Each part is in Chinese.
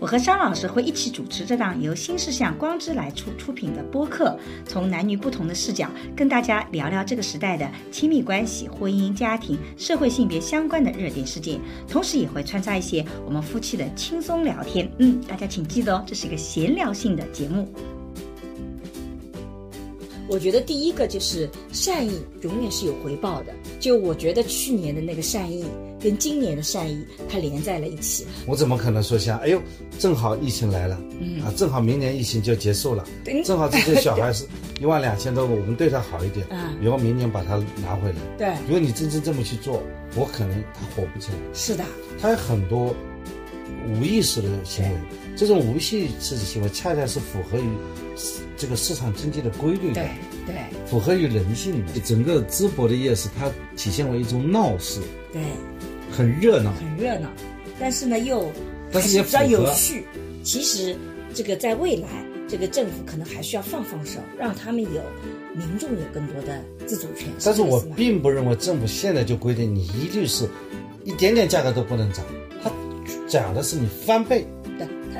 我和张老师会一起主持这档由新事项光之来出出品的播客，从男女不同的视角跟大家聊聊这个时代的亲密关系、婚姻、家庭、社会性别相关的热点事件，同时也会穿插一些我们夫妻的轻松聊天。嗯，大家请记得哦，这是一个闲聊性的节目。我觉得第一个就是善意永远是有回报的。就我觉得去年的那个善意跟今年的善意，它连在了一起。我怎么可能说像哎呦，正好疫情来了，嗯啊，正好明年疫情就结束了，正好这些小孩是一万两千多个，我们对他好一点，啊，以后明年把他拿回来。对，如果你真正这么去做，我可能他火不起来。是的，他有很多。无意识的行为，这种无序刺激行为恰恰是符合于这个市场经济的规律的，对对，符合于人性的。整个淄博的夜市，它体现为一种闹市，对，很热闹，很热闹，但是呢又，但是也比较有序。其实这个在未来，这个政府可能还需要放放手，让他们有民众有更多的自主权。但是我并不认为政府现在就规定你一律是一点点价格都不能涨。它讲的是你翻倍，对，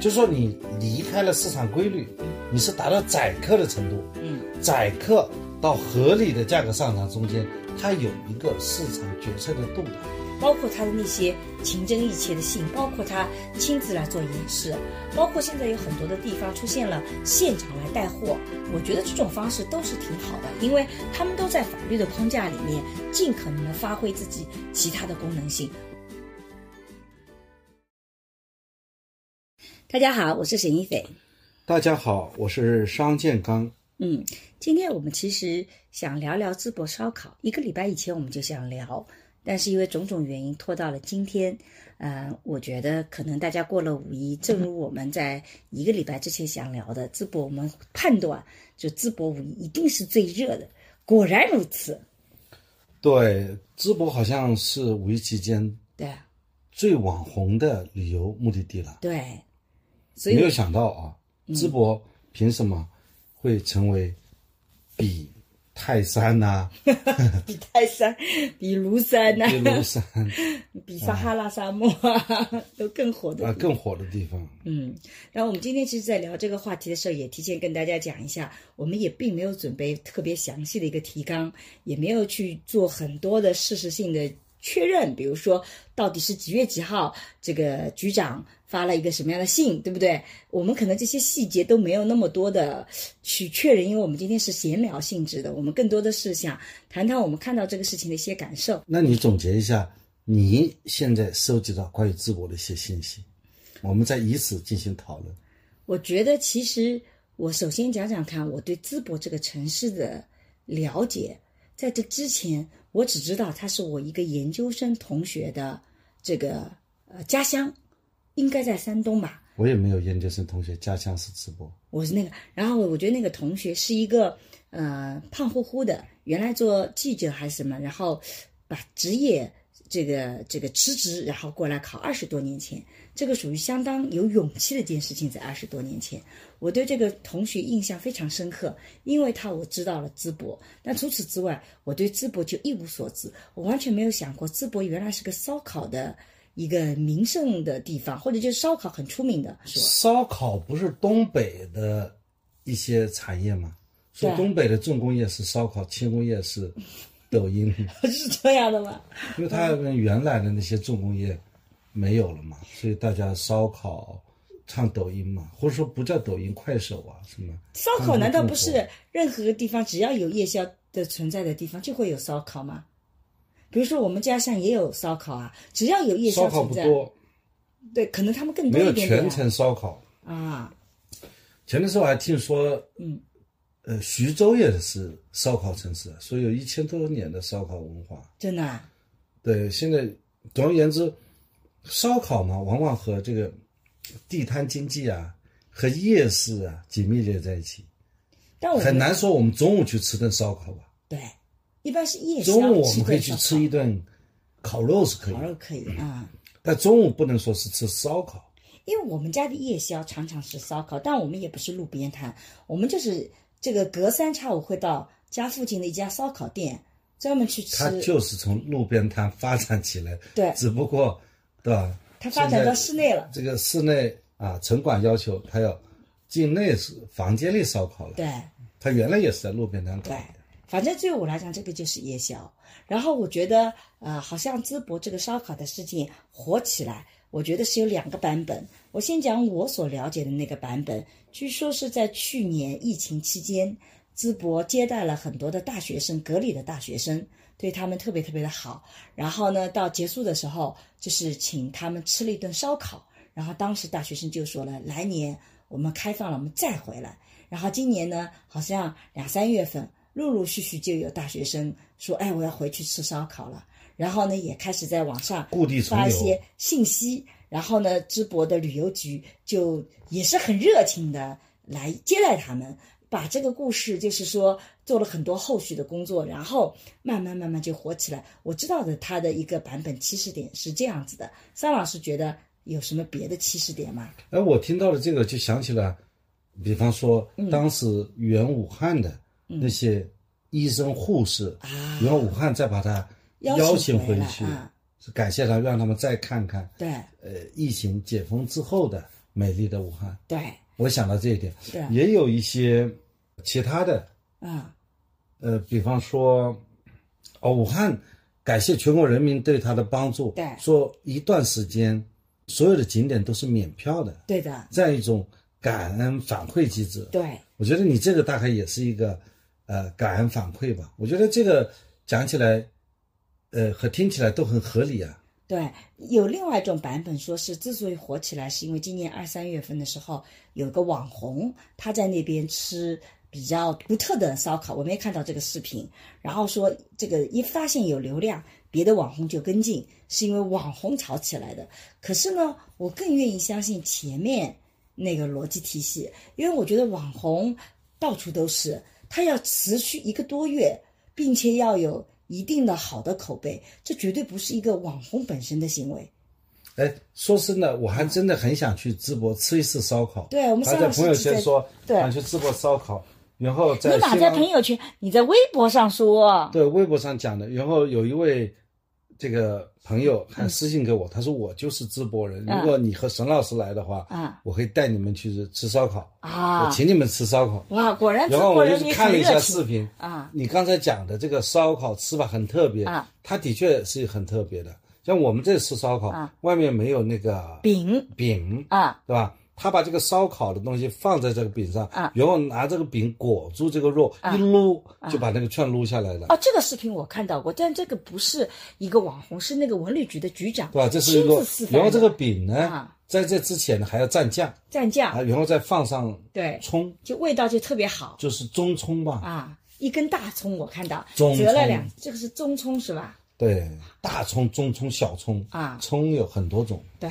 就说你离开了市场规律，你是达到宰客的程度，嗯，宰客到合理的价格上涨中间，它有一个市场决策的度的，包括他的那些情真意切的信，包括他亲自来做演示，包括现在有很多的地方出现了现场来带货，我觉得这种方式都是挺好的，因为他们都在法律的框架里面，尽可能的发挥自己其他的功能性。大家好，我是沈一斐。大家好，我是商建刚。嗯，今天我们其实想聊聊淄博烧烤。一个礼拜以前我们就想聊，但是因为种种原因拖到了今天。嗯，我觉得可能大家过了五一，正如我们在一个礼拜之前想聊的，淄博我们判断就淄博五一一定是最热的。果然如此。对，淄博好像是五一期间对最网红的旅游目的地了。对。没有想到啊，淄博凭什么会成为比泰山呐？比泰山、比庐山呐？比庐山、比撒哈拉沙漠啊，都更火的啊，更火的地方。嗯，然后我们今天其实，在聊这个话题的时候，也提前跟大家讲一下，我们也并没有准备特别详细的一个提纲，也没有去做很多的事实性的。确认，比如说到底是几月几号，这个局长发了一个什么样的信，对不对？我们可能这些细节都没有那么多的去确认，因为我们今天是闲聊性质的，我们更多的是想谈谈我们看到这个事情的一些感受。那你总结一下，你现在收集到关于淄博的一些信息，我们再以此进行讨论。我觉得，其实我首先讲讲看我对淄博这个城市的了解，在这之前。我只知道他是我一个研究生同学的这个呃家乡，应该在山东吧。我也没有研究生同学家乡是淄博。我是那个，然后我觉得那个同学是一个呃胖乎乎的，原来做记者还是什么，然后把职业这个这个辞职，然后过来考二十多年前。这个属于相当有勇气的一件事情，在二十多年前，我对这个同学印象非常深刻，因为他我知道了淄博，但除此之外，我对淄博就一无所知，我完全没有想过淄博原来是个烧烤的一个名胜的地方，或者就是烧烤很出名的。烧烤不是东北的一些产业吗？说东北的重工业是烧烤，轻工业是抖音，是这样的吗？因为它跟原来的那些重工业。没有了嘛，所以大家烧烤、唱抖音嘛，或者说不叫抖音、快手啊什么？烧烤难道不是任何地方只要有夜宵的存在的地方就会有烧烤吗？比如说我们家乡也有烧烤啊，只要有夜宵存在，对，可能他们更多一点。没有全程烧烤啊。前段时候我还听说，嗯，呃，徐州也是烧烤城市，所以有一千多年的烧烤文化。真的？对，现在总而言之。烧烤嘛，往往和这个地摊经济啊，和夜市啊紧密连在一起。但我很难说我们中午去吃顿烧烤吧。对，一般是夜宵。中午我们可以去吃一顿烤肉是可以。烤肉可以啊。但中午不能说是吃烧烤。因为我们家的夜宵常常是烧烤，但我们也不是路边摊，我们就是这个隔三差五会到家附近的一家烧烤店专门去吃。它就是从路边摊发展起来，对只不过，对吧？它发展到室内了，这个室内啊，城管要求它要进内是房间里烧烤了。对他原来也是在路边摊搞反正对我来讲，这个就是夜宵。然后我觉得，呃，好像淄博这个烧烤的事情火起来，我觉得是有两个版本。我先讲我所了解的那个版本，据说是在去年疫情期间，淄博接待了很多的大学生，隔离的大学生，对他们特别特别的好。然后呢，到结束的时候，就是请他们吃了一顿烧烤。然后当时大学生就说了，来年我们开放了，我们再回来。然后今年呢，好像两三月份，陆陆续续就有大学生说，哎，我要回去吃烧烤了。然后呢，也开始在网上发一些信息。然后呢，淄博的旅游局就也是很热情的来接待他们，把这个故事就是说做了很多后续的工作，然后慢慢慢慢就火起来。我知道的他的一个版本起始点是这样子的，桑老师觉得有什么别的起始点吗？哎，我听到了这个就想起了，比方说嗯当时原武汉的那些医生护士，啊。援武汉再把他邀邀请回去啊，是感谢他，让他们再看看对。呃疫情解封之后的美丽的武汉。对。我想到这一点，对。也有一些其他的，啊。呃，比方说，哦，武汉感谢全国人民对他的帮助，对。说一段时间所有的景点都是免票的，对的。这样一种感恩反馈机制。对。我觉得你这个大概也是一个呃感恩反馈吧。我觉得这个讲起来，呃和听起来都很合理啊。对，有另外一种版本说是之所以火起来，是因为今年二三月份的时候有个网红他在那边吃比较独特的烧烤，我没看到这个视频。然后说这个一发现有流量，别的网红就跟进，是因为网红炒起来的。可是呢，我更愿意相信前面那个逻辑体系，因为我觉得网红到处都是，他要持续一个多月，并且要有一定的好的口碑，这绝对不是一个网红本身的行为。哎，说真的，我还真的很想去淄博吃一次烧烤。对我们在朋友圈说对想去淄博烧烤，然后在你哪在朋友圈？你在微博上说。对微博上讲的，然后有一位这个朋友还私信给我，他说我就是淄博人，嗯如果你和沈老师来的话，嗯我可以带你们去吃烧烤，啊我请你们吃烧烤。哇，果然然后我就看了一下视频啊。你刚才讲的这个烧烤吃法很特别啊，它的确是很特别的。像我们这吃烧烤啊，外面没有那个饼饼，啊对吧？他把这个烧烤的东西放在这个饼上，啊。然后拿这个饼裹住这个肉，一撸就把那个串撸下来了，哦，这个视频我看到过，但这个不是一个网红，是那个文旅局的局长，对吧？这是一个然后这个饼呢啊，在这之前呢还要蘸酱。蘸酱。啊，，然后再放上对，葱，就味道就特别好。就是中葱吧，啊。一根大葱我看到中折了两，这个是中葱是吧？对，大葱、中葱、小葱。啊。葱有很多种，对，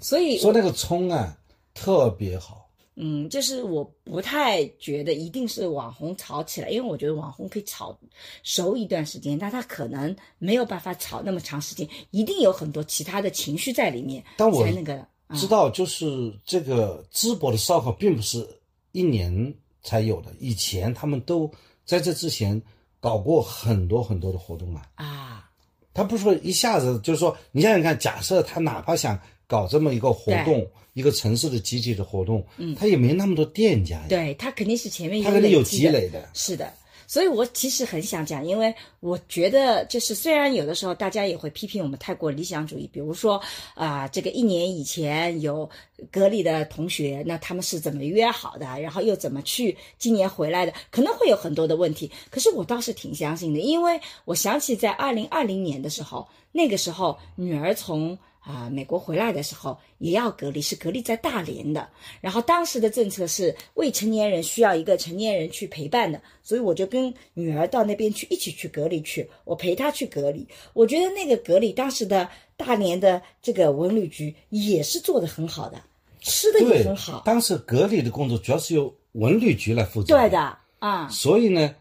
所以说那个葱啊特别好，嗯，就是我不太觉得一定是网红炒起来，因为我觉得网红可以炒熟一段时间，但他可能没有办法炒那么长时间，一定有很多其他的情绪在里面，但我才那个知道就是这个淄博的烧烤并不是一年才有的，以前他们都在这之前搞过很多很多的活动嘛。啊，他不是说一下子就是说，你想想看，假设他哪怕想搞这么一个活动，一个城市的集体的活动，嗯，他也没那么多店家呀，对他肯定是前面他肯定有积累的。是的，所以我其实很想讲，因为我觉得就是虽然有的时候大家也会批评我们太过理想主义，比如说啊、这个一年以前有隔离的同学，那他们是怎么约好的，然后又怎么去今年回来的，可能会有很多的问题。可是我倒是挺相信的，因为我想起在二零二零年的时候，那个时候女儿从。啊，美国回来的时候也要隔离，是隔离在大连的。然后当时的政策是未成年人需要一个成年人去陪伴的，所以我就跟女儿到那边去一起去隔离去，我陪她去隔离。我觉得那个隔离当时的大连的这个文旅局也是做的很好的，吃的也很好，当时隔离的工作主要是由文旅局来负责。对。的啊，所以呢，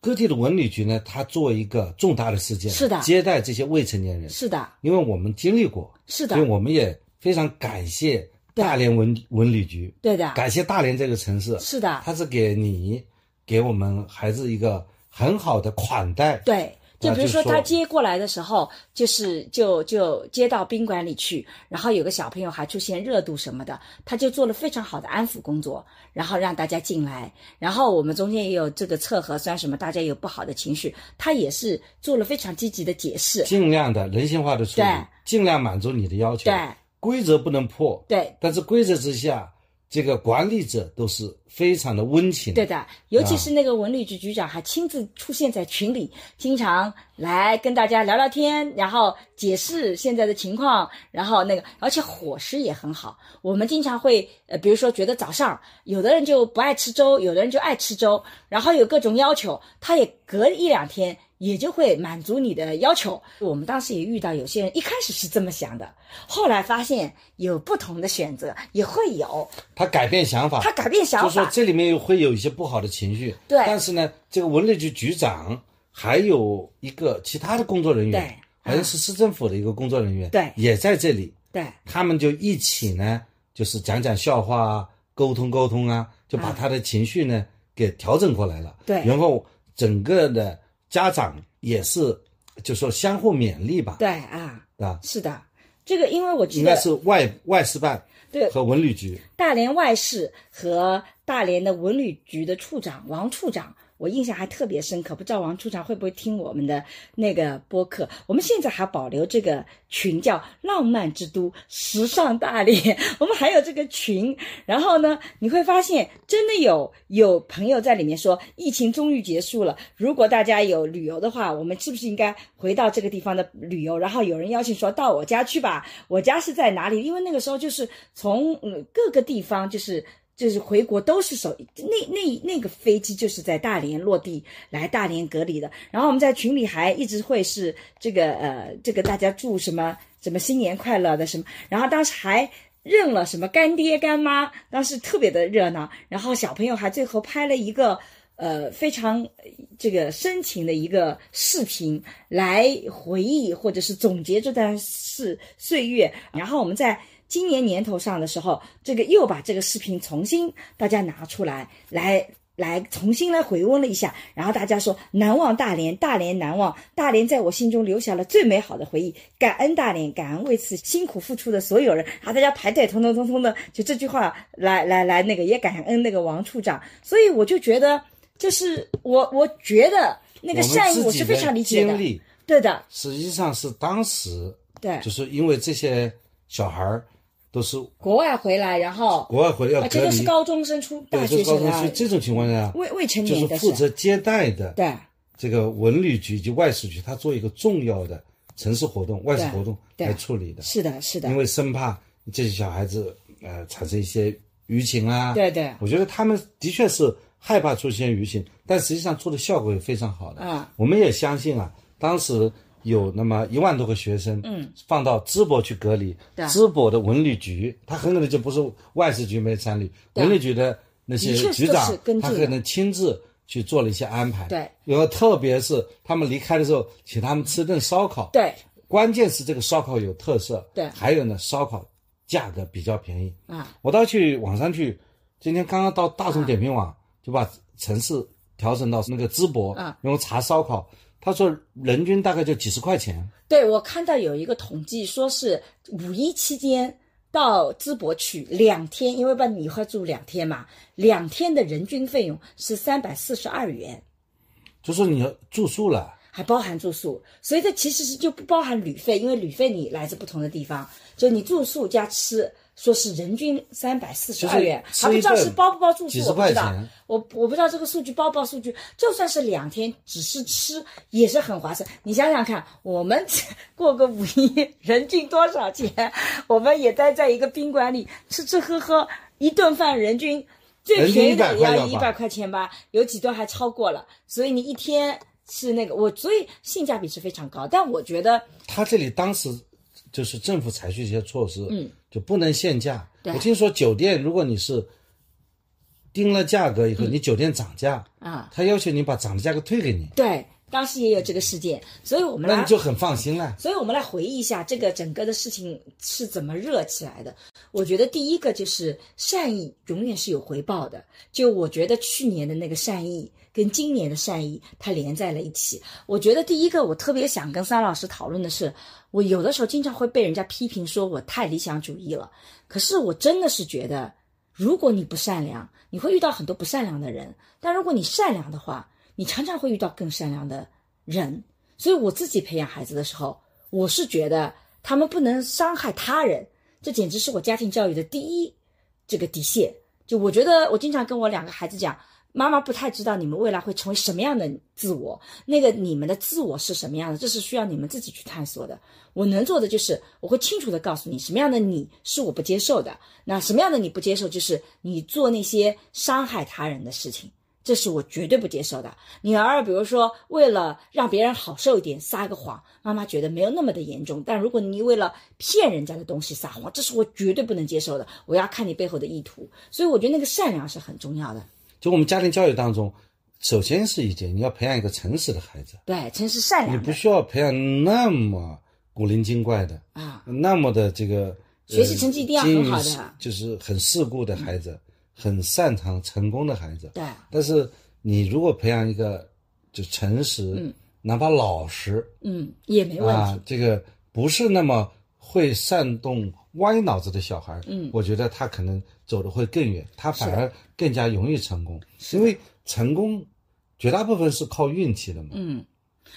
各地的文旅局呢，它作为一个重大的事件，是的。接待这些未成年人，是的，因为我们经历过，是的。所以我们也非常感谢大连文文旅局，对的，感谢大连这个城市，是的，它是给你给我们孩子一个很好的款待。对。就比如说他接过来的时候，就是就就接到宾馆里去，然后有个小朋友还出现热度什么的，他就做了非常好的安抚工作，然后让大家进来，然后我们中间也有这个测核酸什么，大家有不好的情绪，他也是做了非常积极的解释，尽量的人性化的处理，尽量满足你的要求。对。规则不能破，对。但是规则之下，这个管理者都是非常的温情。对的，尤其是那个文旅局局长还亲自出现在群里，经常来跟大家聊聊天，然后解释现在的情况，然后那个，而且伙食也很好。我们经常会，呃，比如说觉得早上有的人就不爱吃粥，有的人就爱吃粥，然后有各种要求，他也隔一两天。也就会满足你的要求。我们当时也遇到有些人一开始是这么想的，后来发现有不同的选择，也会有他改变想法，他改变想法就说。这里面会有一些不好的情绪。对但是呢，这个文旅局局长还有一个其他的工作人员，对好像是市政府的一个工作人员，对也在这里。对他们就一起呢，就是讲讲笑话啊，沟通沟通啊，就把他的情绪呢、给调整过来了。对然后整个的家长也是，就说相互勉励吧，对啊，啊，是的，这个因为我记应该是外外事办对。和文旅局。大连外事和大连的文旅局的处长王处长，我印象还特别深刻。不知道王处长会不会听我们的那个播客？我们现在还保留这个群，叫“浪漫之都时尚大连”。我们还有这个群，然后呢，你会发现真的有有朋友在里面说，疫情终于结束了。如果大家有旅游的话，我们是不是应该回到这个地方的旅游？然后有人邀请说到我家去吧，我家是在哪里？因为那个时候就是从嗯各个地方就是。就是回国都是首那那那个飞机就是在大连落地来大连隔离的，然后我们在群里还一直会是这个呃这个大家祝什么什么新年快乐的什么，然后当时还认了什么干爹干妈，当时特别的热闹，然后小朋友还最后拍了一个。呃，非常这个深情的一个视频来回忆或者是总结这段事岁月。然后我们在今年年头上的时候，这个又把这个视频重新大家拿出来，来来重新来回温了一下。然后大家说难忘大连，大连难忘，大连在我心中留下了最美好的回忆。感恩大连，感恩为此辛苦付出的所有人。啊大家排队，通通通通的，就这句话来来来，那个也感恩那个王处长。所以我就觉得。就是我，我觉得那个善意我是非常理解的。对的，实际上是当时对，就是因为这些小孩儿都是国外回来，然后国外回来要隔离而且都是，高中生、初大，学生啊这高中所以，这种情况下，未未成就是年的负责接待的对。这个文旅局及外事局，他做一个重要的城市活动、外事活动来处理的，是的，是的。因，为生怕这些小孩子呃产生一些舆情啊。对对。我觉得他们的确是害怕出现舆情，但实际上做的效果也非常好的。啊，我们也相信啊，当时有那么一万多个学生，嗯，放到淄博去隔离，对淄博的文旅局，他很可能就不是外事局没参与，文旅局的那些局长他可能亲自去做了一些安排。对，然后特别是他们离开的时候，请他们吃顿烧烤。对。关键是这个烧烤有特色，对。还有呢，烧烤价格比较便宜。啊，我倒去网上去，今天刚刚到大众点评网，就把城市调整到那个淄博，啊然后查烧烤，他说人均大概就几十块钱，对我看到有一个统计，说是五一期间到淄博去两天，因为把你会住两天嘛，两天的人均费用是三百四十二元。就说你要住宿了，还包含住宿，所以这其实是就不包含旅费，因为旅费你来自不同的地方，就你住宿加吃，说是人均三百四十二元，还不知道是包不包住宿，我不知道，我我不知道这个数据包不包数据，就算是两天只是吃也是很划算。你想想看，我们 过个五一，人均多少钱？我们也待在一个宾馆里吃吃喝喝，一顿饭人均。最便宜的也要一百块钱吧，有几顿还超过了，所以你一天是那个我，所以性价比是非常高。但我觉得，他这里当时就是政府采取一些措施，嗯，就不能限价。我听说酒店如果你是定了价格以后，你酒店涨价，啊，他要求你把涨的价格退给你。对当时也有这个事件，所以我们来那你就很放心了。所以我们来回忆一下这个整个的事情是怎么热起来的。我觉得第一个就是善意永远是有回报的。就我觉得去年的那个善意跟今年的善意它连在了一起。我觉得第一个我特别想跟桑老师讨论的是，我有的时候经常会被人家批评说我太理想主义了。可是我真的是觉得，如果你不善良，你会遇到很多不善良的人；但如果你善良的话，你常常会遇到更善良的人，所以我自己培养孩子的时候，我是觉得他们不能伤害他人，这简直是我家庭教育的第一这个底线。就我觉得，我经常跟我两个孩子讲，妈妈不太知道你们未来会成为什么样的自我，那个你们的自我是什么样的，这是需要你们自己去探索的。我能做的就是，我会清楚的告诉你，什么样的你是我不接受的，那什么样的你不接受，就是你做那些伤害他人的事情。这是我绝对不接受的。女儿，比如说为了让别人好受一点，撒个谎，妈妈觉得没有那么的严重。但如果你为了骗人家的东西撒谎，这是我绝对不能接受的。我要看你背后的意图。所以我觉得那个善良是很重要的。就我们家庭教育当中，首先是一件，你要培养一个诚实的孩子。对，诚实善良。你不需要培养那么古灵精怪的啊，那么的这个学习成绩一定要很好的，就是很世故的孩子。很擅长成功的孩子，对。但是你如果培养一个就诚实，嗯，哪怕老实，嗯，也没问题。这个不是那么会煽动歪脑子的小孩，嗯，我觉得他可能走的会更远，他反而更加容易成功。因为成功绝大部分是靠运气的嘛，嗯。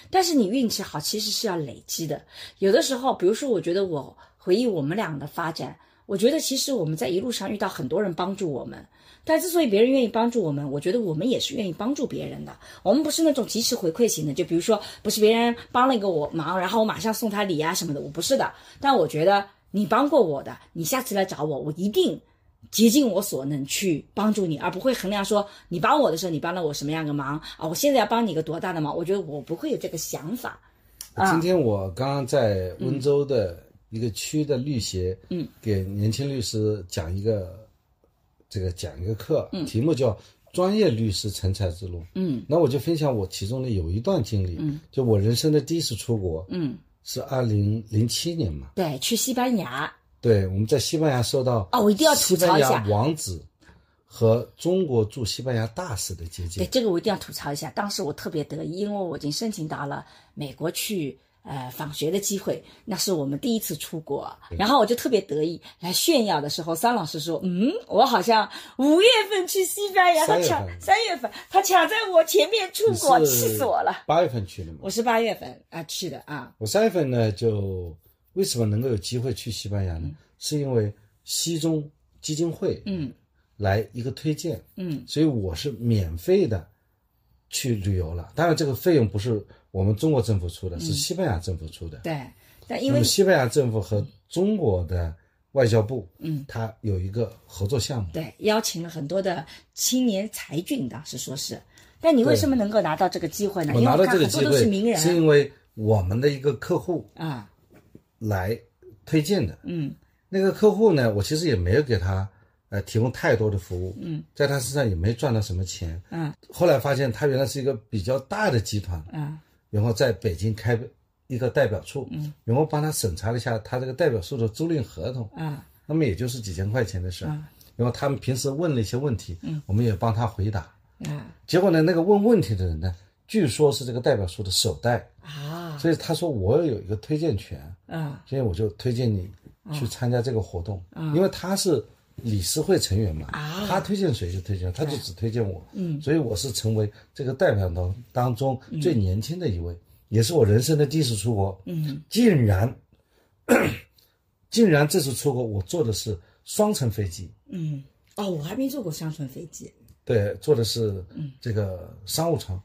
但是你运气好，其实是要累积的。有的时候，比如说，我觉得我回忆我们俩的发展。我觉得其实我们在一路上遇到很多人帮助我们，但之所以别人愿意帮助我们，我觉得我们也是愿意帮助别人的。我们不是那种及时回馈型的，就比如说不是别人帮了一个我忙，然后我马上送他礼啊什么的，我不是的。但我觉得你帮过我的，你下次来找我，我一定竭尽我所能去帮助你，而不会衡量说你帮我的时候你帮了我什么样的忙啊，我现在要帮你一个多大的忙，我觉得我不会有这个想法。今天我刚刚在温州的。一个区的律协，嗯，给年轻律师讲一个，这个讲一个课，嗯，题目叫《专业律师成才之路》，嗯，那我就分享我其中的有一段经历，嗯，就我人生的第一次出国，嗯，是二零零七年嘛，对，去西班牙，对，我们在西班牙收到哦，我一定要吐槽一下。王子和中国驻西班牙大使的接见，对，这个我一定要吐槽一下，当时我特别得意，因为我已经申请到了美国去。呃，访学的机会，那是我们第一次出国，然后我就特别得意来炫耀的时候，桑老师说：“嗯，我好像五月份去西班牙，他抢三月份，他抢在我前面出国，气死我了。”八月份去的吗，我是八月份啊去的啊。我三月份呢，就为什么能够有机会去西班牙呢？是因为西中基金会嗯来一个推荐嗯，所以我是免费的去旅游了。当然，这个费用不是。我们中国政府出的是西班牙政府出的，对，但因为西班牙政府和中国的外交部，嗯，它有一个合作项目，对，邀请了很多的青年才俊，当时说是，但你为什么能够拿到这个机会呢？我拿到这个机会是名人，是因为我们的一个客户啊。来推荐的，嗯，那个客户呢，我其实也没有给他呃提供太多的服务，嗯，在他身上也没赚到什么钱，嗯，后来发现他原来是一个比较大的集团，嗯。然后在北京开一个代表处，嗯，然后帮他审查了一下他这个代表处的租赁合同，啊，那么也就是几千块钱的事儿，然后他们平时问了一些问题，嗯，我们也帮他回答，啊，结果呢，那个问问题的人呢，据说是这个代表处的首代，啊，所以他说我有一个推荐权，啊，所以我就推荐你去参加这个活动，啊，因为他是理事会成员嘛，啊，他推荐谁就推荐，他就只推荐我，嗯，所以我是成为这个代表当当中最年轻的一位。也是我人生的第一次出国，嗯，竟然，竟然这次出国我坐的是双层飞机，嗯，哦，我还没坐过双层飞机，对，坐的是这个商务舱，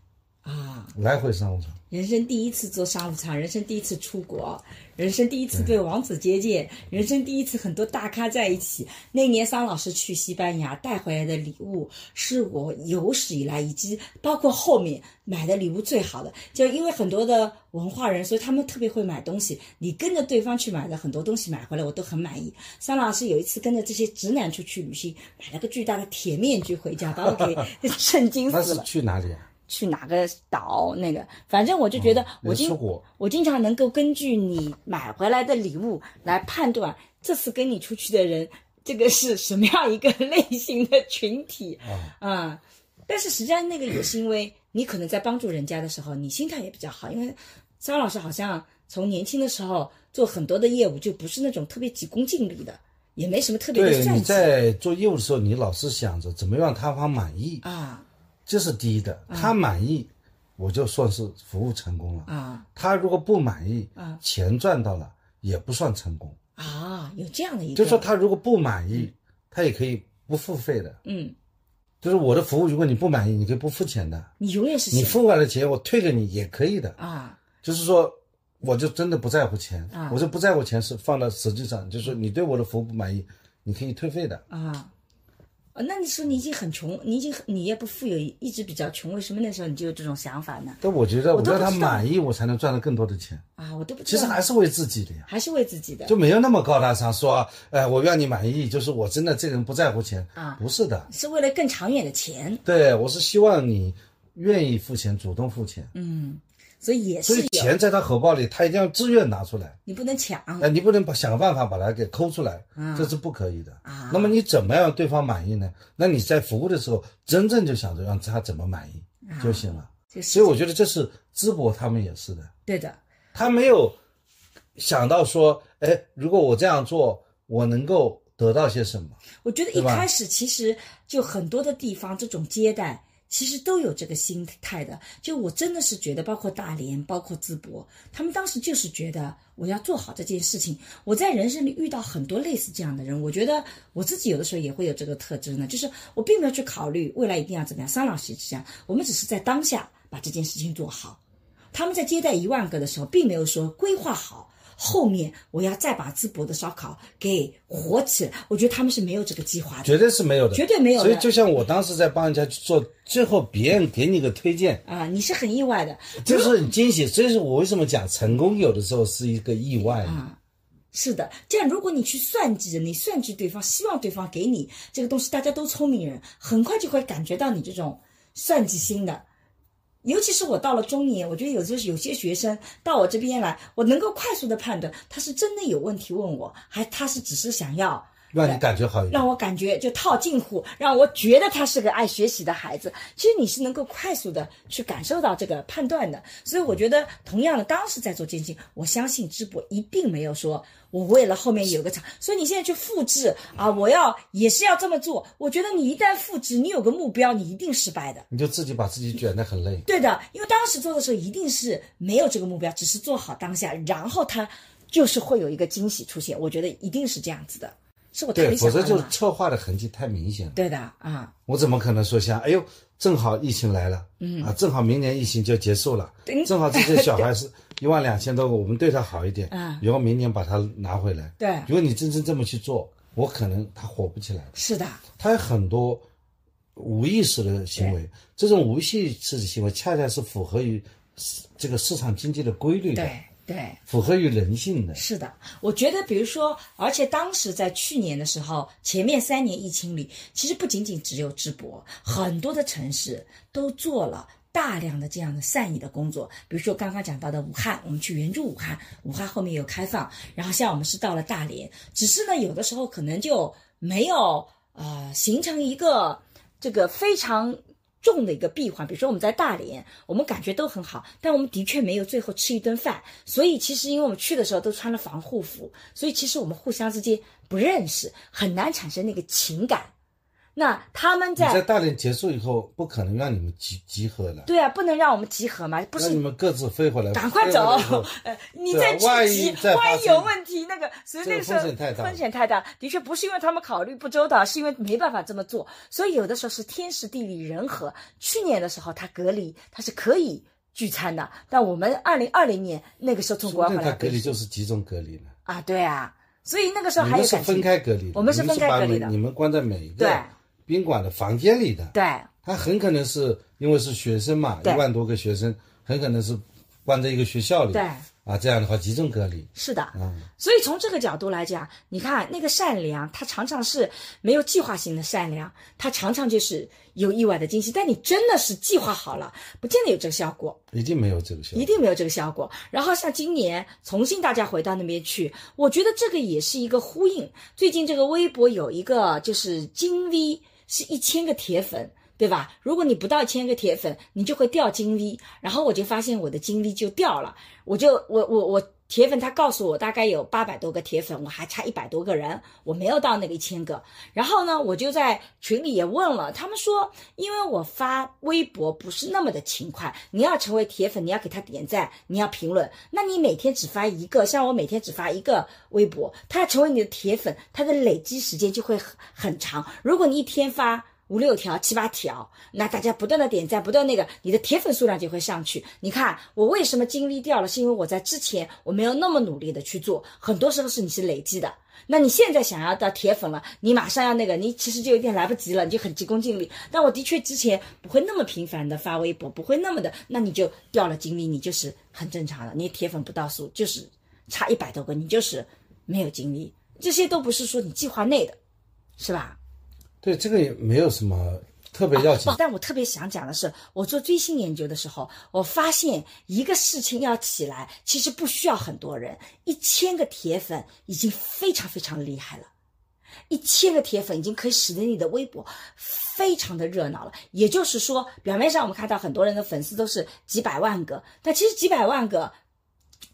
啊，来回商务舱。人生第一次坐商务舱，人生第一次出国，人生第一次被王子接见，人生第一次很多大咖在一起。那年桑老师去西班牙带回来的礼物，是我有史以来以及包括后面买的礼物最好的。就因为很多的文化人，所以他们特别会买东西。你跟着对方去买的很多东西买回来，我都很满意。桑老师有一次跟着这些直男出去旅行，买了个巨大的铁面具回家，把我给 震惊死了。他是去哪里啊？去哪个岛那个，反正我就觉得我经、我经常能够根据你买回来的礼物来判断这次跟你出去的人，这个是什么样一个类型的群体啊、但是实际上那个也是因为你可能在帮助人家的时候，你心态也比较好，因为张老师好像从年轻的时候做很多的业务就不是那种特别急功近利的，也没什么特别的对，你在做业务的时候，你老是想着怎么让他方满意，啊这是第一的。他满意，我就算是服务成功了。啊他如果不满意啊，钱赚到了也不算成功。啊，有这样的一个，就是说，他如果不满意，他也可以不付费的。嗯，就是我的服务，如果你不满意，你可以不付钱的。你永远是你付完了钱，我退给你也可以的。啊就是说，我就真的不在乎钱，啊我就不在乎钱是放到实际上，就是你对我的服务不满意，你可以退费的。啊。哦那你说你已经很穷，你已经很你也不富有，一直比较穷，为什么那时候你就有这种想法呢？但我觉得，我我让他满意，我才能赚到更多的钱。啊，我都不知其。实还是为自己的呀，还是为自己的，就没有那么高大上，说，哎，我让你满意，就是我真的这个人不在乎钱啊不是的。是为了更长远的钱，对我是希望你愿意付钱，主动付钱。嗯，所以也是所以是，钱在他荷包里，他一定要自愿拿出来。你不能抢哎，你不能把想个办法把它给抠出来，这是不可以的。啊那么你怎么样让对方满意呢？那你在服务的时候，真正就想着让他怎么满意就行了。就是所以我觉得这是淄博他们也是的，对的，他没有想到说，哎，如果我这样做，我能够得到些什么？我觉得一开始其实就很多的地方这种接待。其实都有这个心态的，就我真的是觉得，包括大连，包括淄博，他们当时就是觉得我要做好这件事情。我在人生里遇到很多类似这样的人，我觉得我自己有的时候也会有这个特质呢，就是我并没有去考虑未来一定要怎么样。桑老师也是这样，我们只是在当下把这件事情做好。他们在接待一万个的时候，并没有说规划好后面我要再把淄博的烧烤给火起来。我觉得他们是没有这个计划的。绝对是没有的，绝对没有的所以就像我当时在帮人家去做，最后别人给你个推荐，啊，你是很意外的，就是很惊喜。所以说我为什么讲成功有的时候是一个意外啊？是的。这样，如果你去算计，你算计对方，希望对方给你这个东西，大家都聪明人，很快就会感觉到你这种算计心的。尤其是我到了中年，我觉得有些有些学生到我这边来，我能够快速的判断他是真的有问题问我，还他是只是想要让你感觉好一点。让我感觉就套近乎，让我觉得他是个爱学习的孩子。其实你是能够快速的去感受到这个判断的。所以我觉得，同样的，当时在做坚信，我相信淄博一定没有说我为了后面有个场，所以你现在去复制啊，我要也是要这么做。我觉得你一旦复制，你有个目标，你一定失败的。你就自己把自己卷得很累。对的，因为当时做的时候一定是没有这个目标，只是做好当下，然后他就是会有一个惊喜出现。我觉得一定是这样子的，是我太对，理否则就想化了嘛。策划的痕迹太明显了。对的啊，我怎么可能说像，哎呦，正好疫情来了，嗯啊，正好明年疫情就结束了，对正好这些小孩是 一万两千多个，我们对他好一点，嗯然后明年把他拿回来。对如果你真正这么去做，我可能他火不起来。是的。他有很多无意识的行为，这种无意识的行为恰恰是符合于市这个市场经济的规律的，对对，符合于人性的。是的，我觉得，比如说，而且当时在去年的时候，前面三年疫情里，其实不仅仅只有淄博，很多的城市都做了。大量的这样的善意的工作，比如说刚刚讲到的武汉，我们去援助武汉，武汉后面有开放，然后像我们是到了大连，只是呢有的时候可能就没有呃形成一个这个非常重的一个闭环。比如说我们在大连，我们感觉都很好，但我们的确没有最后吃一顿饭。所以其实因为我们去的时候都穿了防护服，所以其实我们互相之间不认识，很难产生那个情感。那他们在在大连结束以后，不可能让你们集集合了，对啊，不能让我们集合嘛，不是让你们各自飞回来，赶快走！呃，你对啊再聚集，万一有问题，那个所以那个时候风险太大风险太大，的确不是因为他们考虑不周到，是因为没办法这么做。所以有的时候是天时地利人和。去年的时候他隔离，他是可以聚餐的，但我们二零二零年那个时候从国他外回来隔离就是集中隔离了。啊，对啊，所以那个时候还有感情，开隔离的，我们是分开隔离的你们关在每一对个宾馆的房间里的。对他很可能是因为是学生嘛，一万多个学生，很可能是关在一个学校里。对啊，啊，这样的话集中隔离。是的，嗯，所以从这个角度来讲，你看那个善良，它常常是没有计划性的善良，它常常就是有意外的惊喜。但你真的是计划好了，不见得有这个效果。一定没有这个效果一。定没有这个效果。然后像今年重新大家回到那边去，我觉得这个也是一个呼应。最近这个微博有一个就是金 V 是一千个铁粉。对吧？如果你不到一千个铁粉，你就会掉金 V。然后我就发现我的金 V 就掉了，我就我我我铁粉他告诉我大概有八百多个铁粉，我还差一百多个人，我没有到那个一千个。然后呢，我就在群里也问了，他们说，因为我发微博不是那么的勤快，你要成为铁粉，你要给他点赞，你要评论，那你每天只发一个，像我每天只发一个微博，他要成为你的铁粉，他的累积时间就会很很长。如果你一天发，五六条、七八条，那大家不断的点赞，不断那个，你的铁粉数量就会上去。你看我为什么精力掉了，是因为我在之前我没有那么努力的去做，很多时候是你是累积的。那你现在想要到铁粉了，你马上要那个，你其实就有点来不及了，你就很急功近利。但我的确之前不会那么频繁的发微博，不会那么的，那你就掉了精力，你就是很正常的。你铁粉不到数，就是差一百多个，你就是没有精力，这些都不是说你计划内的，是吧？对，这个也没有什么特别要紧，。但我特别想讲的是，我做追星研究的时候，我发现一个事情要起来，其实不需要很多人，一千个铁粉已经非常非常厉害了。一千个铁粉已经可以使得你的微博非常的热闹了。也就是说，表面上我们看到很多人的粉丝都是几百万个，但其实几百万个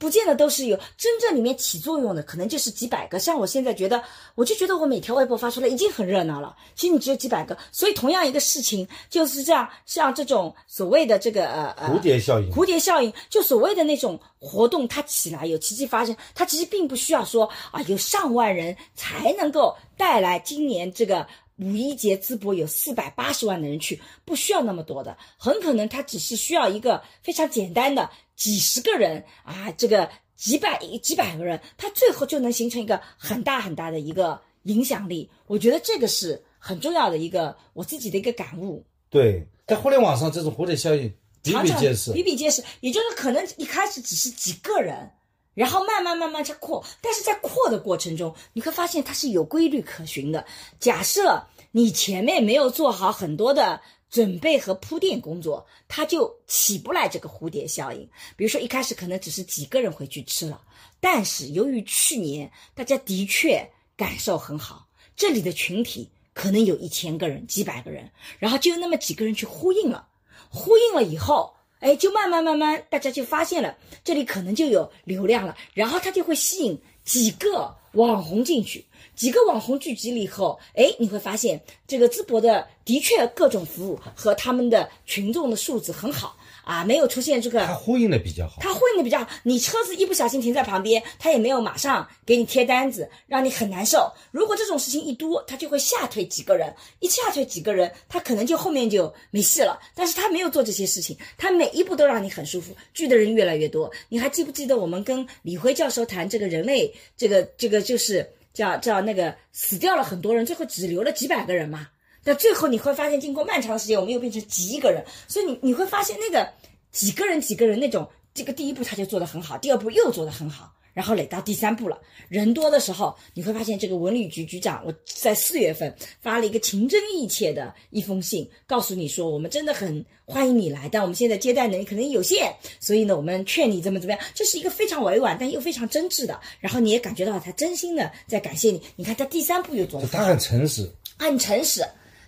不见得都是有真正里面起作用的，可能就是几百个。像我现在觉得，我就觉得我每条微博发出来已经很热闹了，其实你只有几百个。所以同样一个事情就是这样，像这种所谓的这个呃呃蝴蝶效应，蝴蝶效应，就所谓的那种活动，它起来有奇迹发生，它其实并不需要说啊有上万人才能够带来今年这个五一节淄博有四百八十万的人去，不需要那么多的，很可能他只是需要一个非常简单的几十个人啊，这个几百几百个人，他最后就能形成一个很大很大的一个影响力。我觉得这个是很重要的一个我自己的一个感悟。对，在互联网上这种蝴蝶效应比比皆是。比比皆是。也就是可能一开始只是几个人，然后慢慢慢慢在扩，但是在扩的过程中，你会发现它是有规律可循的。假设你前面没有做好很多的准备和铺垫工作，它就起不来这个蝴蝶效应。比如说一开始可能只是几个人回去吃了，但是由于去年大家的确感受很好，这里的群体可能有一千个人、几百个人，然后就那么几个人去呼应了。呼应了以后，哎，就慢慢慢慢，大家就发现了这里可能就有流量了，然后他就会吸引几个网红进去，几个网红聚集了以后，哎，你会发现这个淄博的的确各种服务和他们的群众的素质很好啊，没有出现这个它呼应的比较好。他呼应的比较好，你车子一不小心停在旁边，他也没有马上给你贴单子，让你很难受。如果这种事情一多，他就会吓退几个人，一吓退几个人，他可能就后面就没戏了。但是他没有做这些事情，他每一步都让你很舒服，聚的人越来越多。你还记不记得我们跟李辉教授谈这个人类，这个这个就是叫叫那个死掉了很多人，最后只留了几百个人嘛？但最后你会发现，经过漫长的时间，我们又变成几亿个人，所以你你会发现那个几个人几个人那种，这个第一步他就做得很好，第二步又做得很好，然后累到第三步了。人多的时候，你会发现这个文旅局局长，我在四月份发了一个情真意切的一封信，告诉你说我们真的很欢迎你来，但我们现在接待能力可能有限，所以呢，我们劝你怎么怎么样，这是一个非常委婉但又非常真挚的，然后你也感觉到他真心的在感谢你。你看他第三步又做得很好他很诚实，很诚实，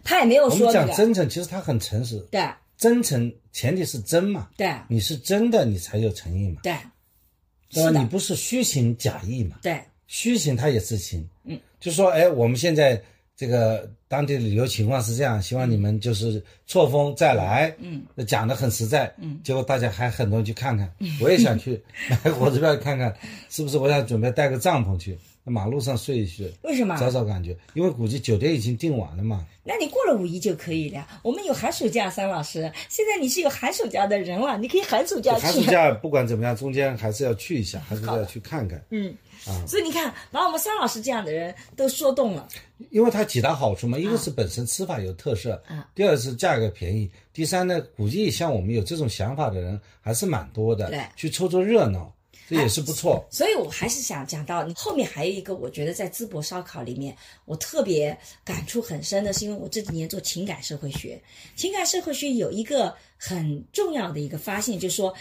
他也没有说那个。讲真诚，其实他很诚实。对。真诚前提是真嘛，对。你是真的，你才有诚意嘛，对。对吧？你不是虚情假意嘛，对。虚情他也是情，嗯，就说哎，我们现在这个当地的旅游情况是这样，希望你们就是错峰再来，嗯，讲的很实在，嗯，结果大家还很多人去看看，嗯我也想去 买火车票看看，是不是？我想准备带个帐篷去，在马路上睡一睡，为什么？找找感觉，因为估计酒店已经订完了嘛，那你过了五一就可以了呀。我们有寒暑假，桑老师，现在你是有寒暑假的人了，你可以寒暑假去。寒暑假不管怎么样，中间还是要去一下，还是要去看看，嗯，所以你看，把我们桑老师这样的人都说动了。因为它几大好处嘛，一个是本身吃法有特色，啊第二是价格便宜，第三呢，估计像我们有这种想法的人还是蛮多的，对去凑凑热闹。这也是不错。所以我还是想讲到，你后面还有一个，我觉得在淄博烧烤里面，我特别感触很深的是，因为我这几年做情感社会学，情感社会学有一个很重要的一个发现，就是说，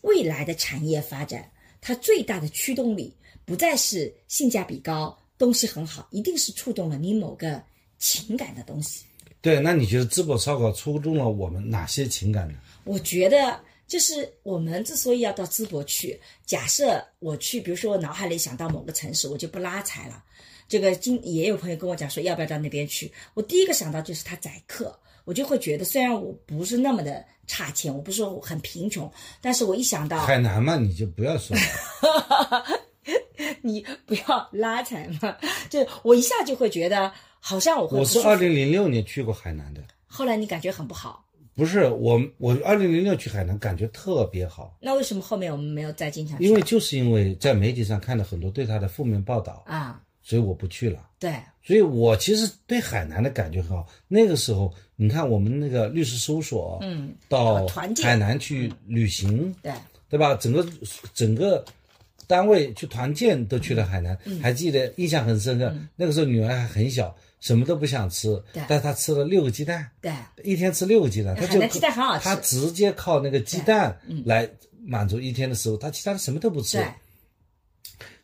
未来的产业发展，它最大的驱动力不再是性价比高、东西很好，一定是触动了你某个情感的东西。对，那你觉得淄博烧烤触动了我们哪些情感呢？我觉得，就是我们之所以要到淄博去，假设我去，比如说我脑海里想到某个城市，我就不拉踩了。这个今也有朋友跟我讲说，要不要到那边去？我第一个想到就是他宰客，我就会觉得，虽然我不是那么的差钱，我不是说我很贫穷，但是我一想到海南嘛，你就不要说了。你不要拉踩嘛，就我一下就会觉得，好像我会我是二零零六年去过海南的，后来你感觉很不好，不是我我二零零六去海南感觉特别好，那为什么后面我们没有再经常去？因为就是因为在媒体上看到很多对他的负面报道，啊，所以我不去了。对，所以我其实对海南的感觉很好。那个时候，你看我们那个律师事务所，嗯，到海南去旅行，对，对吧？整个整个单位去团建都去了海南，嗯还记得印象很深刻。那个时候女儿还很小，什么都不想吃，但他吃了六个鸡蛋，对，一天吃六个鸡蛋，他就鸡蛋很好吃。他直接靠那个鸡蛋来满足一天的食物，他其他的什么都不吃。对。